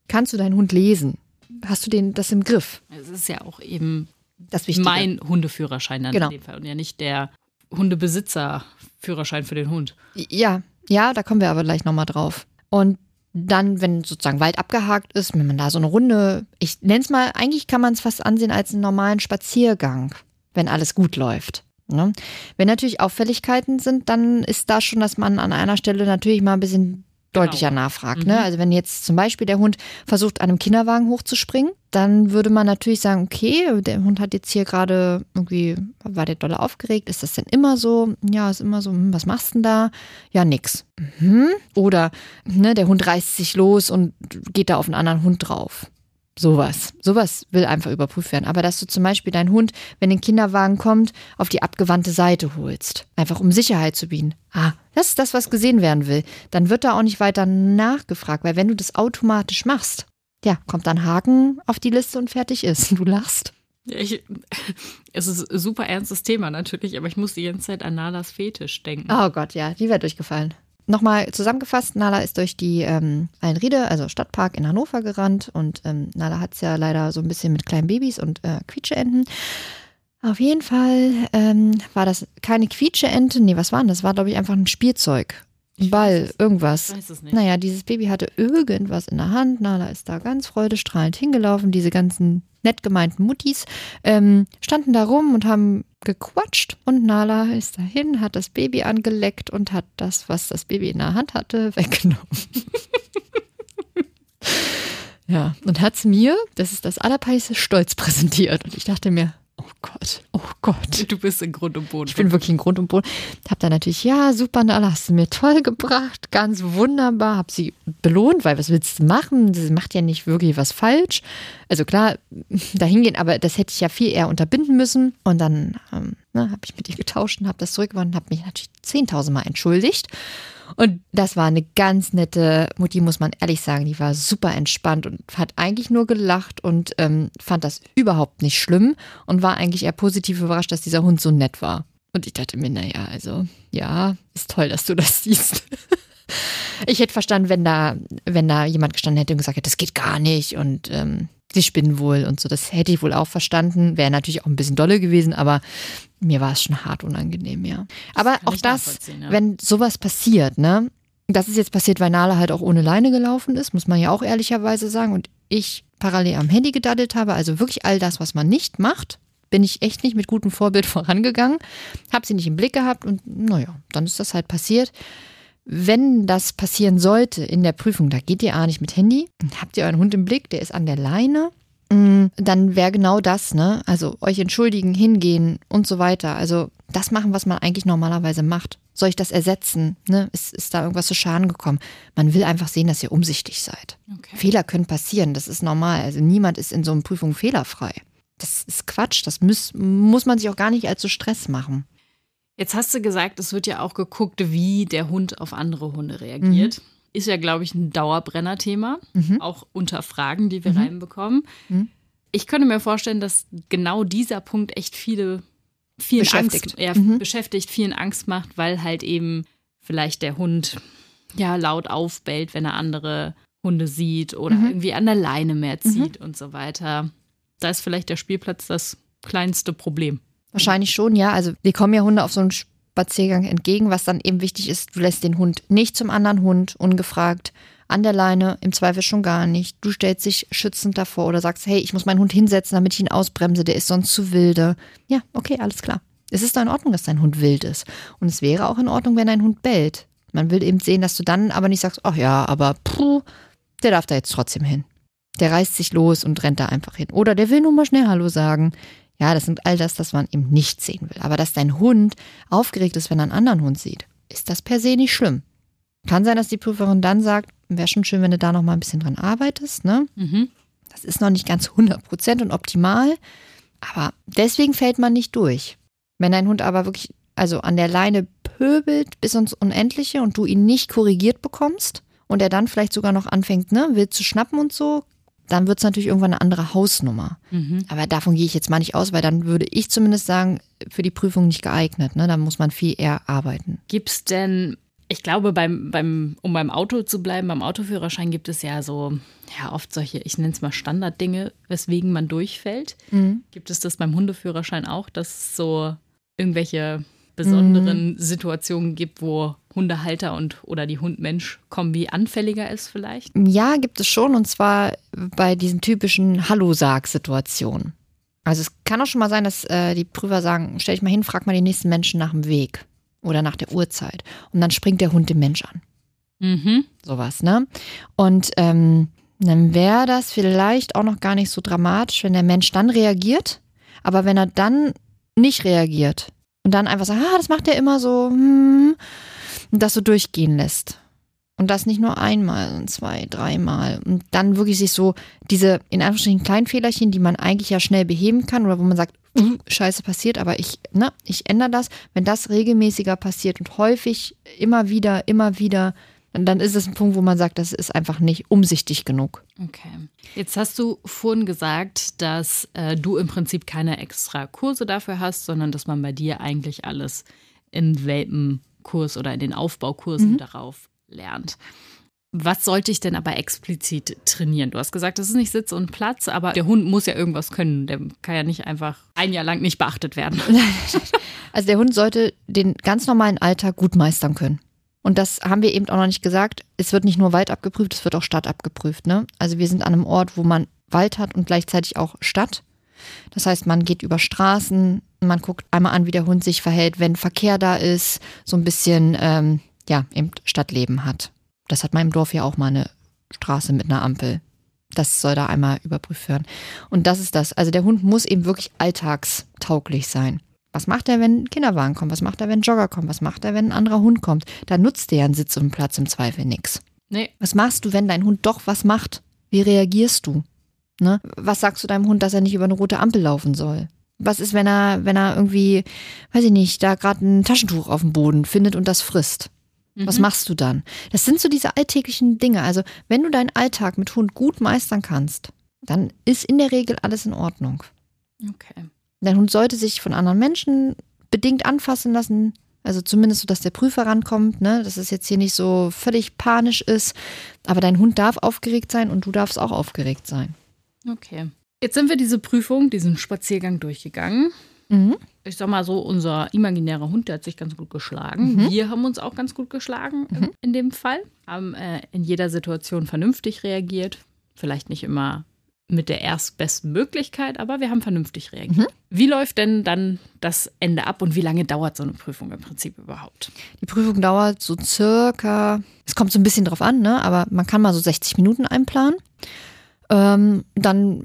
kannst du deinen Hund lesen? Hast du den das im Griff? Es ist ja auch eben Das Wichtige. mein Hundeführerschein dann Genau. in dem Fall und ja nicht der Hundebesitzer-Führerschein für den Hund. Ja, ja, da kommen wir aber gleich nochmal drauf. Und dann, wenn sozusagen Wald abgehakt ist, wenn man da so eine Runde, ich nenne es mal, eigentlich kann man es fast ansehen als einen normalen Spaziergang, wenn alles gut läuft. Ne? Wenn natürlich Auffälligkeiten sind, dann ist da schon, dass man an einer Stelle natürlich mal ein bisschen deutlicher Genauer. nachfragt. Ne? Also wenn jetzt zum Beispiel der Hund versucht, an einem Kinderwagen hochzuspringen, dann würde man natürlich sagen, okay, der Hund hat jetzt hier gerade irgendwie, war der dolle aufgeregt? Ist das denn immer so? Ja, ist immer so, hm, was machst du denn da? Ja, nix. Mhm. Oder ne, der Hund reißt sich los und geht da auf einen anderen Hund drauf. Sowas. Sowas will einfach überprüft werden. Aber dass du zum Beispiel deinen Hund, wenn ein Kinderwagen kommt, auf die abgewandte Seite holst. Einfach um Sicherheit zu bieten. Ah, das ist das, was gesehen werden will. Dann wird da auch nicht weiter nachgefragt, weil wenn du das automatisch machst, ja, kommt dann Haken auf die Liste und fertig ist. Du lachst. Ich, es ist ein super ernstes Thema natürlich, aber ich muss die ganze Zeit an Nalas Fetisch denken. Oh Gott, ja, die wäre durchgefallen. Nochmal zusammengefasst, Nala ist durch die ähm, Allenriede, also Stadtpark in Hannover gerannt und ähm, Nala hat es ja leider so ein bisschen mit kleinen Babys und äh, Quietscheenten. Auf jeden Fall ähm, war das keine Quietscheente, nee, was war denn das? War, glaube ich, einfach ein Spielzeug. Ein Ball, irgendwas. Ich weiß es nicht. Naja, dieses Baby hatte irgendwas in der Hand. Nala ist da ganz freudestrahlend hingelaufen. Diese ganzen nett gemeinten Muttis ähm, standen da rum und haben gequatscht. Und Nala ist dahin, hat das Baby angeleckt und hat das, was das Baby in der Hand hatte, weggenommen. ja, und hat es mir, das ist das allerpeinlichste, stolz präsentiert. Und ich dachte mir, Gott, oh Gott. Du bist in Grund und Boden. Ich bin wirklich in Grund und Boden. Hab dann natürlich, ja, super, Nala, hast du mir toll gebracht, ganz wunderbar. Hab sie belohnt, weil was willst du machen? Sie macht ja nicht wirklich was falsch. Also klar, dahin gehen, aber das hätte ich ja viel eher unterbinden müssen. Und dann ähm, ne, habe ich mit ihr getauscht und habe das zurückgewonnen und habe mich natürlich 10.000 Mal entschuldigt. Und das war eine ganz nette Mutti, muss man ehrlich sagen. Die war super entspannt und hat eigentlich nur gelacht und ähm, fand das überhaupt nicht schlimm und war eigentlich eher positiv überrascht, dass dieser Hund so nett war. Und ich dachte mir, naja, also ja, ist toll, dass du das siehst. Ich hätte verstanden, wenn da, wenn da jemand gestanden hätte und gesagt hätte, das geht gar nicht und ähm, sie spinnen wohl und so. Das hätte ich wohl auch verstanden. Wäre natürlich auch ein bisschen dolle gewesen, aber mir war es schon hart unangenehm, ja. Aber auch das, ja. wenn sowas passiert, ne? Das ist jetzt passiert, weil Nala halt auch ohne Leine gelaufen ist, muss man ja auch ehrlicherweise sagen. Und ich parallel am Handy gedaddelt habe, also wirklich all das, was man nicht macht, bin ich echt nicht mit gutem Vorbild vorangegangen, habe sie nicht im Blick gehabt und naja, dann ist das halt passiert. Wenn das passieren sollte in der Prüfung, da geht ihr auch nicht mit Handy, habt ihr euren Hund im Blick, der ist an der Leine, dann wäre genau das, ne? Also euch entschuldigen, hingehen und so weiter. Also das machen, was man eigentlich normalerweise macht. Soll ich das ersetzen? Ne? Ist, ist da irgendwas zu Schaden gekommen? Man will einfach sehen, dass ihr umsichtig seid. Okay. Fehler können passieren, das ist normal. Also niemand ist in so einer Prüfung fehlerfrei. Das ist Quatsch, das muss, muss man sich auch gar nicht so Stress machen. Jetzt hast du gesagt, es wird ja auch geguckt, wie der Hund auf andere Hunde reagiert. Ist ja, glaube ich, ein Dauerbrenner-Thema, Mhm. auch unter Fragen, die wir reinbekommen. Mhm. Ich könnte mir vorstellen, dass genau dieser Punkt echt viele, vielen Beschäftigt. Angst, ja, Mhm. beschäftigt, vielen Angst macht, weil halt eben vielleicht der Hund ja laut aufbellt, wenn er andere Hunde sieht oder Mhm. irgendwie an der Leine mehr zieht und so weiter. Da ist vielleicht der Spielplatz das kleinste Problem. Wahrscheinlich schon, ja. Also wir kommen ja Hunde auf so einen Spaziergang entgegen, was dann eben wichtig ist, du lässt den Hund nicht zum anderen Hund ungefragt an der Leine, im Zweifel schon gar nicht. Du stellst dich schützend davor oder sagst, hey, ich muss meinen Hund hinsetzen, damit ich ihn ausbremse, der ist sonst zu wilde. Ja, okay, alles klar. Es ist doch in Ordnung, dass dein Hund wild ist. Und es wäre auch in Ordnung, wenn dein Hund bellt. Man will eben sehen, dass du dann aber nicht sagst, ach ja, aber puh, der darf da jetzt trotzdem hin. Der reißt sich los und rennt da einfach hin. Oder der will nur mal schnell Hallo sagen. Ja, das sind all das, das man eben nicht sehen will. Aber dass dein Hund aufgeregt ist, wenn er einen anderen Hund sieht, ist das per se nicht schlimm. Kann sein, dass die Prüferin dann sagt, wäre schon schön, wenn du da noch mal ein bisschen dran arbeitest. Ne? Mhm. Das ist noch nicht ganz 100% und optimal, aber deswegen fällt man nicht durch. Wenn dein Hund aber wirklich also an der Leine pöbelt bis ins Unendliche und du ihn nicht korrigiert bekommst und er dann vielleicht sogar noch anfängt, ne, wild zu schnappen und so, dann wird es natürlich irgendwann eine andere Hausnummer. Mhm. Aber davon gehe ich jetzt mal nicht aus, weil dann würde ich zumindest sagen, für die Prüfung nicht geeignet. Ne? Da muss man viel eher arbeiten. Gibt's denn, ich glaube, beim, beim, um beim Auto zu bleiben, beim Autoführerschein gibt es ja so, ja, oft solche, ich nenne es mal Standarddinge, weswegen man durchfällt. Gibt es das beim Hundeführerschein auch, dass es so irgendwelche besonderen Situationen gibt, wo Hundehalter und oder die Hund-Mensch-Kombi anfälliger ist vielleicht? Ja, gibt es schon, und zwar bei diesen typischen Hallo-Sag-Situationen. Also es kann auch schon mal sein, dass äh, die Prüfer sagen, stell dich mal hin, frag mal die nächsten Menschen nach dem Weg oder nach der Uhrzeit. Und dann springt der Hund dem Mensch an. Mhm. Sowas, ne? Und ähm, dann wäre das vielleicht auch noch gar nicht so dramatisch, wenn der Mensch dann reagiert. Aber wenn er dann nicht reagiert und dann einfach sagt, ah, das macht er immer so, hm, und das so durchgehen lässt. Und das nicht nur einmal, sondern zwei, dreimal. Und dann wirklich sich so diese, in Anführungsstrichen, Kleinfehlerchen, die man eigentlich ja schnell beheben kann oder wo man sagt, uh, scheiße passiert, aber ich, ne, ich ändere das. Wenn das regelmäßiger passiert und häufig immer wieder, immer wieder, dann, ist es ein Punkt, wo man sagt, das ist einfach nicht umsichtig genug. Okay. Jetzt hast du vorhin gesagt, dass äh, du im Prinzip keine extra Kurse dafür hast, sondern dass man bei dir eigentlich alles in Welpenkurs oder in den Aufbaukursen darauf lernt. Was sollte ich denn aber explizit trainieren? Du hast gesagt, das ist nicht Sitz und Platz, aber der Hund muss ja irgendwas können. Der kann ja nicht einfach ein Jahr lang nicht beachtet werden. Also der Hund sollte den ganz normalen Alltag gut meistern können. Und das haben wir eben auch noch nicht gesagt. Es wird nicht nur Wald abgeprüft, es wird auch Stadt abgeprüft. Ne? Also wir sind an einem Ort, wo man Wald hat und gleichzeitig auch Stadt. Das heißt, man geht über Straßen, man guckt einmal an, wie der Hund sich verhält, wenn Verkehr da ist, so ein bisschen, ähm, ja, eben Stadtleben hat. Das hat man im Dorf ja auch mal eine Straße mit einer Ampel. Das soll da einmal überprüft werden. Und das ist das. Also der Hund muss eben wirklich alltagstauglich sein. Was macht er, wenn ein Kinderwagen kommt? Was macht er, wenn ein Jogger kommt? Was macht er, wenn ein anderer Hund kommt? Da nutzt dir ja ein Sitz und ein Platz im Zweifel nix. Nee. Was machst du, wenn dein Hund doch was macht? Wie reagierst du? Ne? Was sagst du deinem Hund, dass er nicht über eine rote Ampel laufen soll? Was ist, wenn er, wenn er irgendwie, weiß ich nicht, da gerade ein Taschentuch auf dem Boden findet und das frisst? Was machst du dann? Das sind so diese alltäglichen Dinge. Also, wenn du deinen Alltag mit Hund gut meistern kannst, dann ist in der Regel alles in Ordnung. Okay. Dein Hund sollte sich von anderen Menschen bedingt anfassen lassen. Also zumindest so, dass der Prüfer rankommt, ne? dass es jetzt hier nicht so völlig panisch ist. Aber dein Hund darf aufgeregt sein und du darfst auch aufgeregt sein. Okay. Jetzt sind wir diese Prüfung, diesen Spaziergang durchgegangen. Mhm. Ich sag mal so, unser imaginärer Hund, der hat sich ganz gut geschlagen. Wir haben uns auch ganz gut geschlagen in, in dem Fall. Haben äh, in jeder Situation vernünftig reagiert. Vielleicht nicht immer mit der erstbesten Möglichkeit, aber wir haben vernünftig reagiert. Wie läuft denn dann das Ende ab und wie lange dauert so eine Prüfung im Prinzip überhaupt? Die Prüfung dauert so circa, es kommt so ein bisschen drauf an, ne? aber man kann mal so 60 Minuten einplanen. Ähm, dann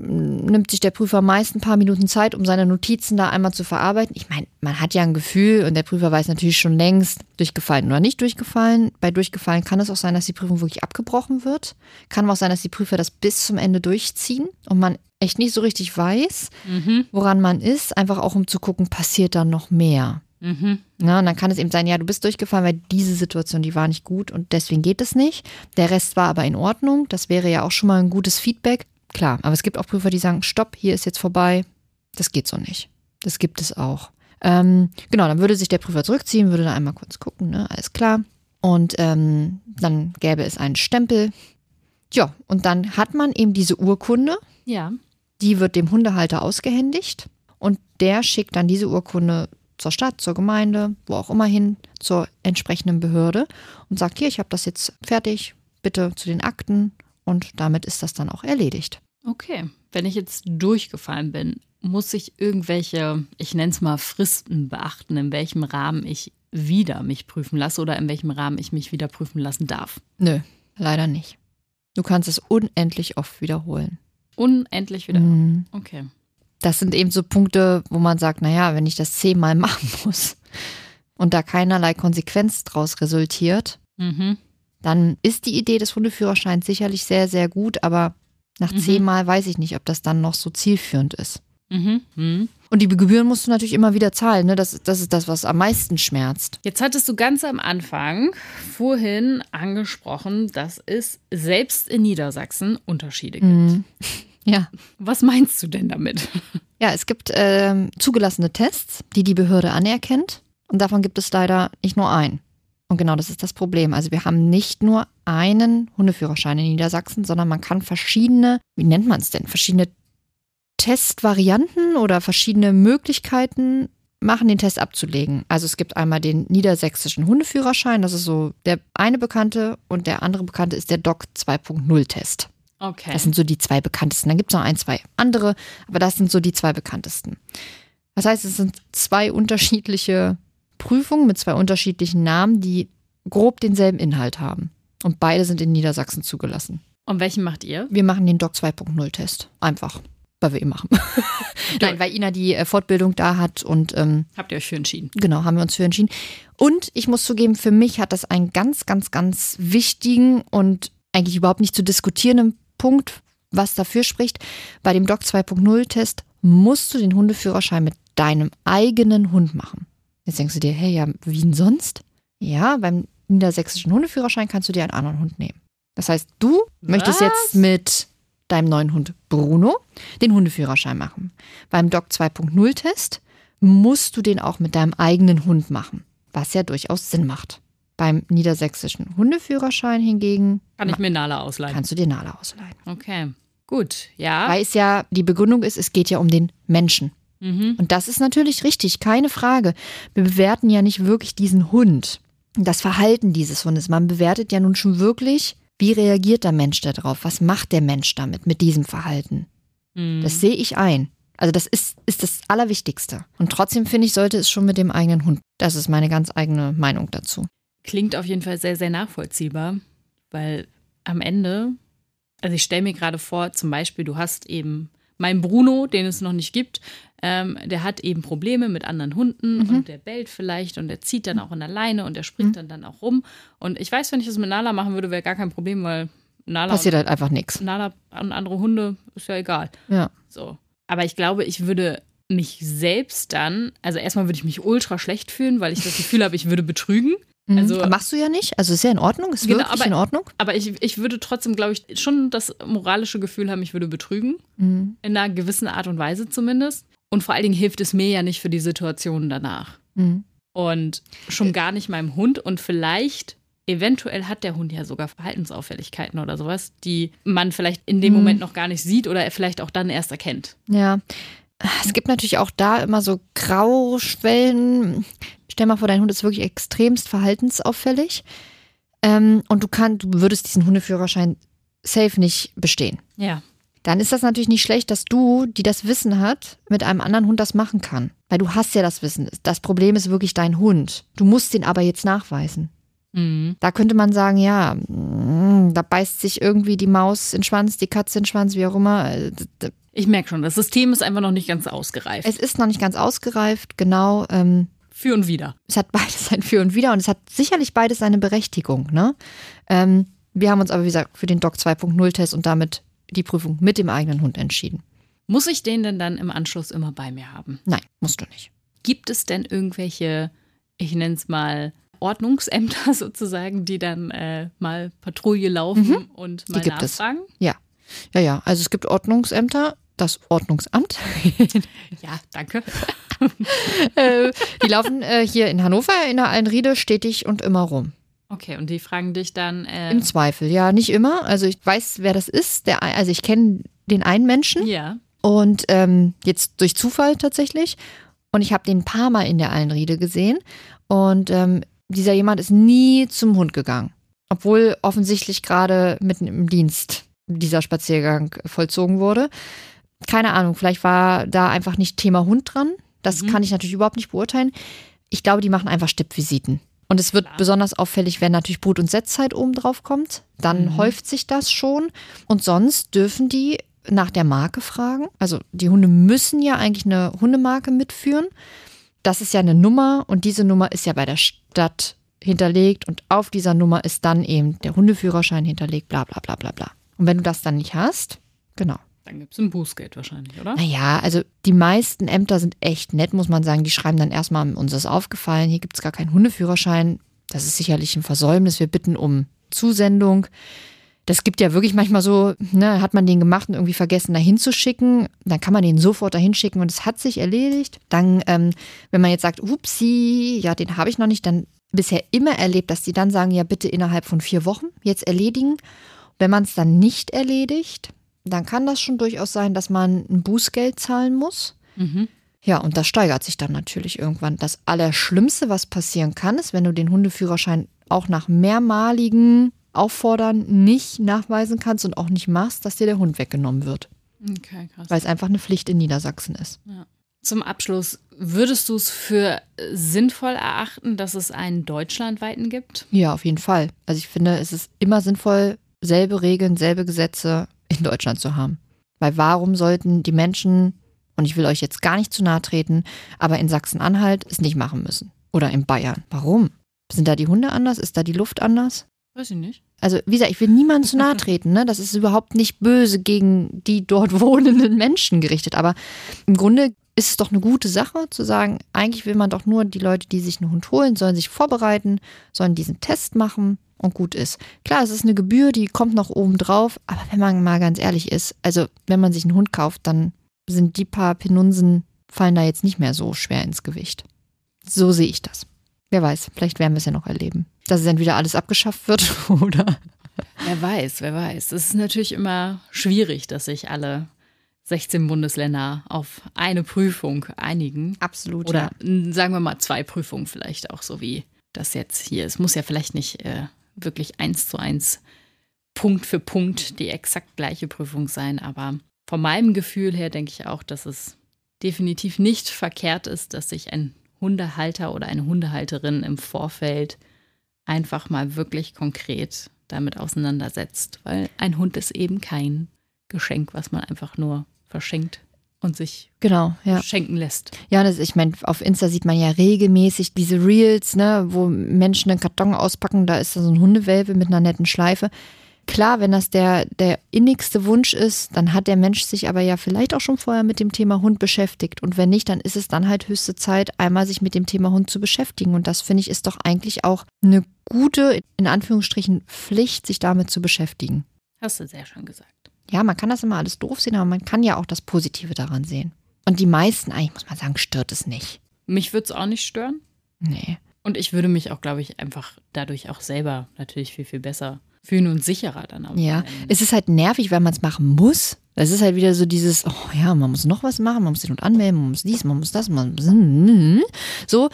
nimmt sich der Prüfer meist ein paar Minuten Zeit, um seine Notizen da einmal zu verarbeiten. Ich meine, man hat ja ein Gefühl und der Prüfer weiß natürlich schon längst, durchgefallen oder nicht durchgefallen. Bei durchgefallen kann es auch sein, dass die Prüfung wirklich abgebrochen wird. Kann auch sein, dass die Prüfer das bis zum Ende durchziehen und man echt nicht so richtig weiß, Mhm. woran man ist, einfach auch um zu gucken, passiert dann noch mehr. Mhm. Ja, und dann kann es eben sein, ja, du bist durchgefallen, weil diese Situation, die war nicht gut und deswegen geht es nicht. Der Rest war aber in Ordnung. Das wäre ja auch schon mal ein gutes Feedback. Klar, aber es gibt auch Prüfer, die sagen, stopp, hier ist jetzt vorbei. Das geht so nicht. Das gibt es auch. Ähm, genau, dann würde sich der Prüfer zurückziehen, würde da einmal kurz gucken, ne, alles klar. Und ähm, dann gäbe es einen Stempel. Ja, und dann hat man eben diese Urkunde, Ja. die wird dem Hundehalter ausgehändigt und der schickt dann diese Urkunde zur Stadt, zur Gemeinde, wo auch immer hin, zur entsprechenden Behörde und sagt, hier, ich habe das jetzt fertig, bitte zu den Akten und damit ist das dann auch erledigt. Okay. Wenn ich jetzt durchgefallen bin, muss ich irgendwelche, ich nenne es mal Fristen beachten, in welchem Rahmen ich wieder mich prüfen lasse oder in welchem Rahmen ich mich wieder prüfen lassen darf. Nö, leider nicht. Du kannst es unendlich oft wiederholen. Unendlich wieder. Mhm. Okay. Das sind eben so Punkte, wo man sagt, naja, wenn ich das zehnmal machen muss und da keinerlei Konsequenz draus resultiert, Mhm. dann ist die Idee des Hundeführerscheins sicherlich sehr, sehr gut, aber nach Mhm. zehnmal weiß ich nicht, ob das dann noch so zielführend ist. Mhm. Mhm. Und die Gebühren musst du natürlich immer wieder zahlen. Ne? Das, das ist das, was am meisten schmerzt. Jetzt hattest du ganz am Anfang vorhin angesprochen, dass es selbst in Niedersachsen Unterschiede gibt. Mhm. Ja. Was meinst du denn damit? ja, es gibt ähm, zugelassene Tests, die die Behörde anerkennt. Und davon gibt es leider nicht nur einen. Und genau das ist das Problem. Also wir haben nicht nur einen Hundeführerschein in Niedersachsen, sondern man kann verschiedene, wie nennt man es denn, verschiedene Testvarianten oder verschiedene Möglichkeiten machen, den Test abzulegen. Also es gibt einmal den niedersächsischen Hundeführerschein, das ist so der eine bekannte und der andere bekannte ist der DOC 2.0 Test. Okay. Das sind so die zwei bekanntesten. Dann gibt es noch ein, zwei andere, aber das sind so die zwei bekanntesten. Das heißt, es sind zwei unterschiedliche Prüfungen mit zwei unterschiedlichen Namen, die grob denselben Inhalt haben. Und beide sind in Niedersachsen zugelassen. Und welchen macht ihr? Wir machen den DOC 2.0 Test. Einfach. Weil wir ihn machen. Nein, weil Ina die äh, Fortbildung da hat und ähm, Habt ihr euch für entschieden? Genau, haben wir uns für entschieden. Und ich muss zugeben, für mich hat das einen ganz, ganz, ganz wichtigen und eigentlich überhaupt nicht zu diskutierenden Punkt, was dafür spricht. Bei dem DOC 2.0-Test musst du den Hundeführerschein mit deinem eigenen Hund machen. Jetzt denkst du dir, hey, ja, wie denn sonst? Ja, beim niedersächsischen Hundeführerschein kannst du dir einen anderen Hund nehmen. Das heißt, du möchtest Was? jetzt mit deinem neuen Hund Bruno den Hundeführerschein machen. Beim DOC 2.0-Test musst du den auch mit deinem eigenen Hund machen, was ja durchaus Sinn macht. Beim niedersächsischen Hundeführerschein hingegen Kann ich mir Nala ausleihen? kannst du dir Nala ausleihen. Okay. Gut, ja. Weil es ja die Begründung ist, es geht ja um den Menschen. Mhm. Und das ist natürlich richtig, keine Frage. Wir bewerten ja nicht wirklich diesen Hund, das Verhalten dieses Hundes. Man bewertet ja nun schon wirklich, wie reagiert der Mensch darauf? Was macht der Mensch damit, mit diesem Verhalten? Mhm. Das sehe ich ein. Also das ist, ist das Allerwichtigste. Und trotzdem finde ich, sollte es schon mit dem eigenen Hund. Das ist meine ganz eigene Meinung dazu. Klingt auf jeden Fall sehr, sehr nachvollziehbar, weil am Ende, also ich stelle mir gerade vor, zum Beispiel, du hast eben meinen Bruno, den es noch nicht gibt, ähm, der hat eben Probleme mit anderen Hunden Mhm. und der bellt vielleicht und der zieht dann auch in der Leine und der springt dann, dann auch rum. Und ich weiß, wenn ich das mit Nala machen würde, wäre gar kein Problem, weil Nala, Passiert halt einfach nichts. Nala und andere Hunde ist ja egal. Ja. So. Aber ich glaube, ich würde mich selbst dann, also erstmal würde ich mich ultra schlecht fühlen, weil ich das Gefühl habe, ich würde betrügen. Also- Also, Machst du ja nicht. Also ist ja in Ordnung, ist Genau, wirklich aber- in Ordnung. Aber ich, ich würde trotzdem, glaube ich, schon das moralische Gefühl haben, ich würde betrügen. Mhm. In einer gewissen Art und Weise zumindest. Und vor allen Dingen hilft es mir ja nicht für die Situation danach. Mhm. Und schon gar nicht meinem Hund. Und vielleicht, eventuell hat der Hund ja sogar Verhaltensauffälligkeiten oder sowas, die man vielleicht in dem Mhm. Moment noch gar nicht sieht oder vielleicht auch dann erst erkennt. Ja. Es gibt natürlich auch da immer so Grauschwellen. Stell mal vor, dein Hund ist wirklich extremst verhaltensauffällig. Ähm, und du kannst, du würdest diesen Hundeführerschein safe nicht bestehen. Ja. Dann ist das natürlich nicht schlecht, dass du, die das Wissen hat, mit einem anderen Hund das machen kann. Weil du hast ja das Wissen. Das Problem ist wirklich dein Hund. Du musst den aber jetzt nachweisen. Mhm. Da könnte man sagen, ja, mm, Da beißt sich irgendwie die Maus in den Schwanz, die Katze in den Schwanz, wie auch immer. Ich merke schon, das System ist einfach noch nicht ganz ausgereift. Es ist noch nicht ganz ausgereift, genau. Ähm, Für und wieder. es hat beides sein Für und Wider und es hat sicherlich beides seine Berechtigung. Ne? Ähm, wir haben uns aber, wie gesagt, für den Doc 2.0-Test und damit die Prüfung mit dem eigenen Hund entschieden. Muss ich den denn dann im Anschluss immer bei mir haben? Nein, musst du nicht. Gibt es denn irgendwelche, ich nenne es mal, Ordnungsämter sozusagen, die dann äh, mal Patrouille laufen und mal gibt es. nachfragen? Ja. Ja, ja. Also es gibt Ordnungsämter, das Ordnungsamt. Ja, danke. äh, die laufen äh, hier in Hannover in der Allenriede stetig und immer rum. Okay, und die fragen dich dann. Äh, Im Zweifel, ja, nicht immer. Also ich weiß, wer das ist. Der, also ich kenne den einen Menschen ja. und ähm, jetzt durch Zufall tatsächlich. Und ich habe den ein paar Mal in der Allenriede gesehen. Und ähm, dieser jemand ist nie zum Hund gegangen. Obwohl offensichtlich gerade mitten im Dienst dieser Spaziergang vollzogen wurde. Keine Ahnung, vielleicht war da einfach nicht Thema Hund dran. Das Mhm. kann ich natürlich überhaupt nicht beurteilen. Ich glaube, die machen einfach Stippvisiten. Und es wird Klar. besonders auffällig, wenn natürlich Brut- und Setzzeit oben drauf kommt. Dann Mhm. häuft sich das schon. Und sonst dürfen die nach der Marke fragen. Also die Hunde müssen ja eigentlich eine Hundemarke mitführen. Das ist ja eine Nummer und diese Nummer ist ja bei der Stadt hinterlegt und auf dieser Nummer ist dann eben der Hundeführerschein hinterlegt, bla bla bla bla bla. Und wenn du das dann nicht hast, genau. Dann gibt es ein Bußgeld wahrscheinlich, oder? Naja, also die meisten Ämter sind echt nett, muss man sagen. Die schreiben dann erstmal, uns ist aufgefallen, hier gibt es gar keinen Hundeführerschein. Das ist sicherlich ein Versäumnis. Wir bitten um Zusendung. Das gibt ja wirklich manchmal so, ne, hat man den gemacht und irgendwie vergessen, da hinzuschicken. Dann kann man den sofort dahin schicken und es hat sich erledigt. Dann, ähm, wenn man jetzt sagt, upsi, ja, den habe ich noch nicht, dann bisher immer erlebt, dass die dann sagen, ja, bitte innerhalb von vier Wochen jetzt erledigen. Wenn man es dann nicht erledigt, dann kann das schon durchaus sein, dass man ein Bußgeld zahlen muss. Mhm. Ja, und das steigert sich dann natürlich irgendwann. Das Allerschlimmste, was passieren kann, ist, wenn du den Hundeführerschein auch nach mehrmaligen Auffordern nicht nachweisen kannst und auch nicht machst, dass dir der Hund weggenommen wird, Okay, krass. weil es einfach eine Pflicht in Niedersachsen ist. Zum Abschluss, würdest du es für äh, sinnvoll erachten, dass es einen deutschlandweiten gibt? Ja, auf jeden Fall. Also ich finde, es ist immer sinnvoll, selbe Regeln, selbe Gesetze in Deutschland zu haben. Weil warum sollten die Menschen, und ich will euch jetzt gar nicht zu nahe treten, aber in Sachsen-Anhalt es nicht machen müssen? Oder in Bayern? Warum? Sind da die Hunde anders? Ist da die Luft anders? Weiß ich nicht. Also, wie gesagt, ich will niemandem zu nahe treten, ne? Das ist überhaupt nicht böse gegen die dort wohnenden Menschen gerichtet. Aber im Grunde ist es doch eine gute Sache zu sagen, eigentlich will man doch nur die Leute, die sich einen Hund holen, sollen sich vorbereiten, sollen diesen Test machen und gut ist. Klar, es ist eine Gebühr, die kommt noch oben drauf, aber wenn man mal ganz ehrlich ist, also wenn man sich einen Hund kauft, dann sind die paar Penunsen, fallen da jetzt nicht mehr so schwer ins Gewicht. So sehe ich das. Wer weiß, vielleicht werden wir es ja noch erleben. Dass es entweder alles abgeschafft wird oder. Wer weiß, wer weiß. Es ist natürlich immer schwierig, dass sich alle 16 Bundesländer auf eine Prüfung einigen. Absolut. Oder n, sagen wir mal zwei Prüfungen vielleicht auch, so wie das jetzt hier. Es muss ja vielleicht nicht äh, wirklich eins zu eins Punkt für Punkt die exakt gleiche Prüfung sein, aber von meinem Gefühl her denke ich auch, dass es definitiv nicht verkehrt ist, dass sich ein Hundehalter oder eine Hundehalterin im Vorfeld einfach mal wirklich konkret damit auseinandersetzt, weil ein Hund ist eben kein Geschenk, was man einfach nur verschenkt und sich Genau, ja. schenken lässt. Ja, das, ich meine, auf Insta sieht man ja regelmäßig diese Reels, ne, wo Menschen einen Karton auspacken, da ist da so ein Hundewelpe mit einer netten Schleife. Klar, wenn das der, der innigste Wunsch ist, dann hat der Mensch sich aber ja vielleicht auch schon vorher mit dem Thema Hund beschäftigt. Und wenn nicht, dann ist es dann halt höchste Zeit, einmal sich mit dem Thema Hund zu beschäftigen. Und das finde ich ist doch eigentlich auch eine gute, in Anführungsstrichen, Pflicht, sich damit zu beschäftigen. Hast du sehr schön gesagt. Ja, man kann das immer alles doof sehen, aber man kann ja auch das Positive daran sehen. Und die meisten, eigentlich muss man sagen, stört es nicht. Mich würde es auch nicht stören. Nee. Und ich würde mich auch, glaube ich, einfach dadurch auch selber natürlich viel, viel besser fühlen und sicherer dann am Ja, es ist halt nervig, weil man es machen muss. Es ist halt wieder so dieses, oh ja, man muss noch was machen, man muss den Hund anmelden, man muss dies, man muss das, man muss so.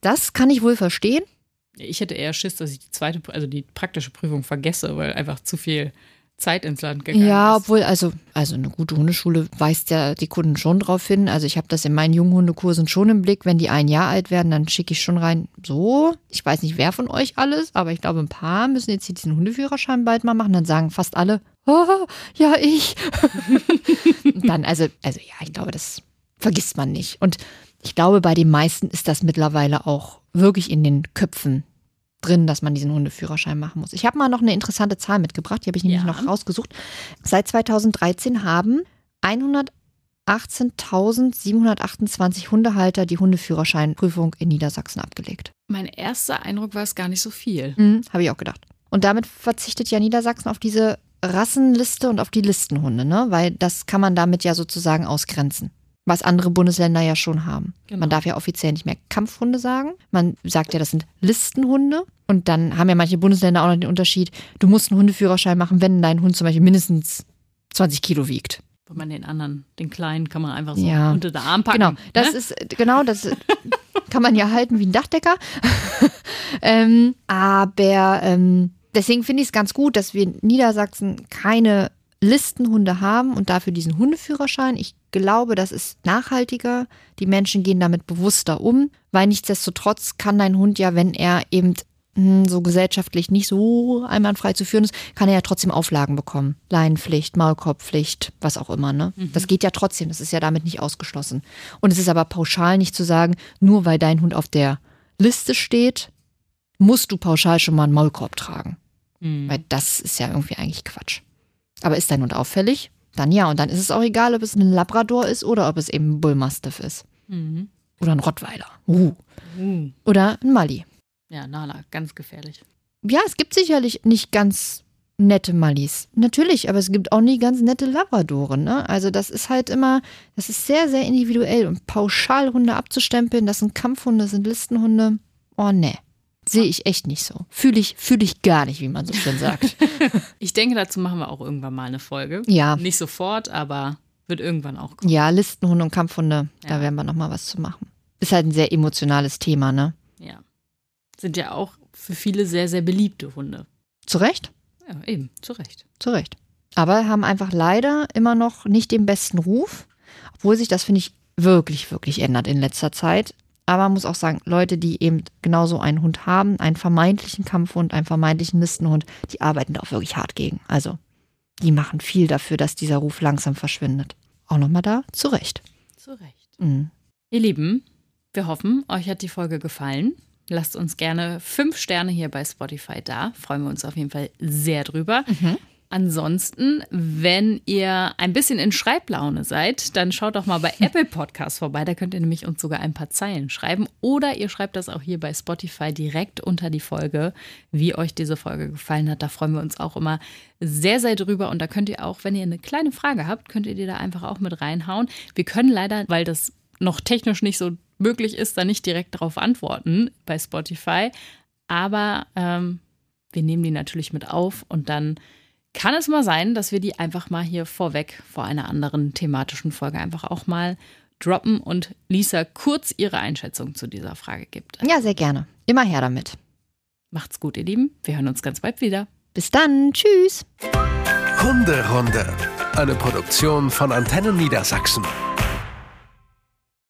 Das kann ich wohl verstehen. Ich hätte eher Schiss, dass ich die zweite, also die praktische Prüfung vergesse, weil einfach zu viel Zeit ins Land gegangen Ja, ist. obwohl, also, also eine gute Hundeschule weist ja die Kunden schon drauf hin. Also ich habe das in meinen jungen Hundekursen schon im Blick. Wenn die ein Jahr alt werden, dann schicke ich schon rein, so, ich weiß nicht, wer von euch alles, aber ich glaube, ein paar müssen jetzt hier diesen Hundeführerschein bald mal machen. Dann sagen fast alle, oh, ja, ich. Dann, also, also ja, ich glaube, das vergisst man nicht. Und ich glaube, bei den meisten ist das mittlerweile auch wirklich in den Köpfen drin, dass man diesen Hundeführerschein machen muss. Ich habe mal noch eine interessante Zahl mitgebracht, die habe ich nämlich Ja. noch rausgesucht. Seit 2013 haben 118.728 Hundehalter die Hundeführerscheinprüfung in Niedersachsen abgelegt. Mein erster Eindruck war es gar nicht so viel. Mhm, habe ich auch gedacht. Und damit verzichtet ja Niedersachsen auf diese Rassenliste und auf die Listenhunde, ne? Weil das kann man damit ja sozusagen ausgrenzen. Was andere Bundesländer ja schon haben. Genau. Man darf ja offiziell nicht mehr Kampfhunde sagen. Man sagt ja, das sind Listenhunde. Und dann haben ja manche Bundesländer auch noch den Unterschied, du musst einen Hundeführerschein machen, wenn dein Hund zum Beispiel mindestens 20 Kilo wiegt. Wenn man den anderen, den kleinen, kann man einfach so Ja. unter der Arm packen. Genau, das ne? ist genau das kann man ja halten wie ein Dachdecker. ähm, aber ähm, deswegen finde ich es ganz gut, dass wir in Niedersachsen keine Listenhunde haben und dafür diesen Hundeführerschein. Ich glaube, das ist nachhaltiger. Die Menschen gehen damit bewusster um, weil nichtsdestotrotz kann dein Hund ja, wenn er eben hm, so gesellschaftlich nicht so einwandfrei zu führen ist, kann er ja trotzdem Auflagen bekommen. Leinenpflicht, Maulkorbpflicht, was auch immer. Ne? Das geht ja trotzdem, das ist ja damit nicht ausgeschlossen. Und es ist aber pauschal nicht zu sagen, nur weil dein Hund auf der Liste steht, musst du pauschal schon mal einen Maulkorb tragen. Hm. Weil das ist ja irgendwie eigentlich Quatsch. Aber ist dein Hund auffällig? Dann ja. Und dann ist es auch egal, ob es ein Labrador ist oder ob es eben ein Bullmastiff ist. Mhm. Oder ein Rottweiler. Uh. Uh. Oder ein Mali. Ja, Nala, ganz gefährlich. Ja, es gibt sicherlich nicht ganz nette Mallis. Natürlich, aber es gibt auch nie ganz nette Labradoren. Ne? Also das ist halt immer, das ist sehr, sehr individuell. Und pauschal Hunde abzustempeln, das sind Kampfhunde, das sind Listenhunde, oh ne. Sehe ich echt nicht so. Fühle ich, fühle ich gar nicht, wie man so schön sagt. Ich denke, dazu machen wir auch irgendwann mal eine Folge. Ja. Nicht sofort, aber wird irgendwann auch kommen. Ja, Listenhunde und Kampfhunde, da Ja. werden wir nochmal was zu machen. Ist halt ein sehr emotionales Thema, ne? Ja. Sind ja auch für viele sehr, sehr beliebte Hunde. Zu Recht? Ja, eben, zu Recht. Zu Recht. Aber haben einfach leider immer noch nicht den besten Ruf, obwohl sich das, finde ich, wirklich, wirklich ändert in letzter Zeit. Aber man muss auch sagen, Leute, die eben genauso einen Hund haben, einen vermeintlichen Kampfhund, einen vermeintlichen Listenhund, die arbeiten da auch wirklich hart gegen. Also, die machen viel dafür, dass dieser Ruf langsam verschwindet. Auch nochmal da, zu Recht. Zu Recht. Mhm. Ihr Lieben, wir hoffen, euch hat die Folge gefallen. Lasst uns gerne fünf Sterne hier bei Spotify da. Freuen wir uns auf jeden Fall sehr drüber. Ansonsten, wenn ihr ein bisschen in Schreiblaune seid, dann schaut doch mal bei Apple Podcasts vorbei. Da könnt ihr nämlich uns sogar ein paar Zeilen schreiben. Oder ihr schreibt das auch hier bei Spotify direkt unter die Folge, wie euch diese Folge gefallen hat. Da freuen wir uns auch immer sehr, sehr drüber. Und da könnt ihr auch, wenn ihr eine kleine Frage habt, könnt ihr die da einfach auch mit reinhauen. Wir können leider, weil das noch technisch nicht so möglich ist, da nicht direkt darauf antworten bei Spotify. Aber ähm, wir nehmen die natürlich mit auf und dann kann es mal sein, dass wir die einfach mal hier vorweg vor einer anderen thematischen Folge einfach auch mal droppen und Lisa kurz ihre Einschätzung zu dieser Frage gibt. Ja, sehr gerne. Immer her damit. Macht's gut, ihr Lieben. Wir hören uns ganz bald wieder. Bis dann. Tschüss. Hunderunde. Eine Produktion von Antennen Niedersachsen.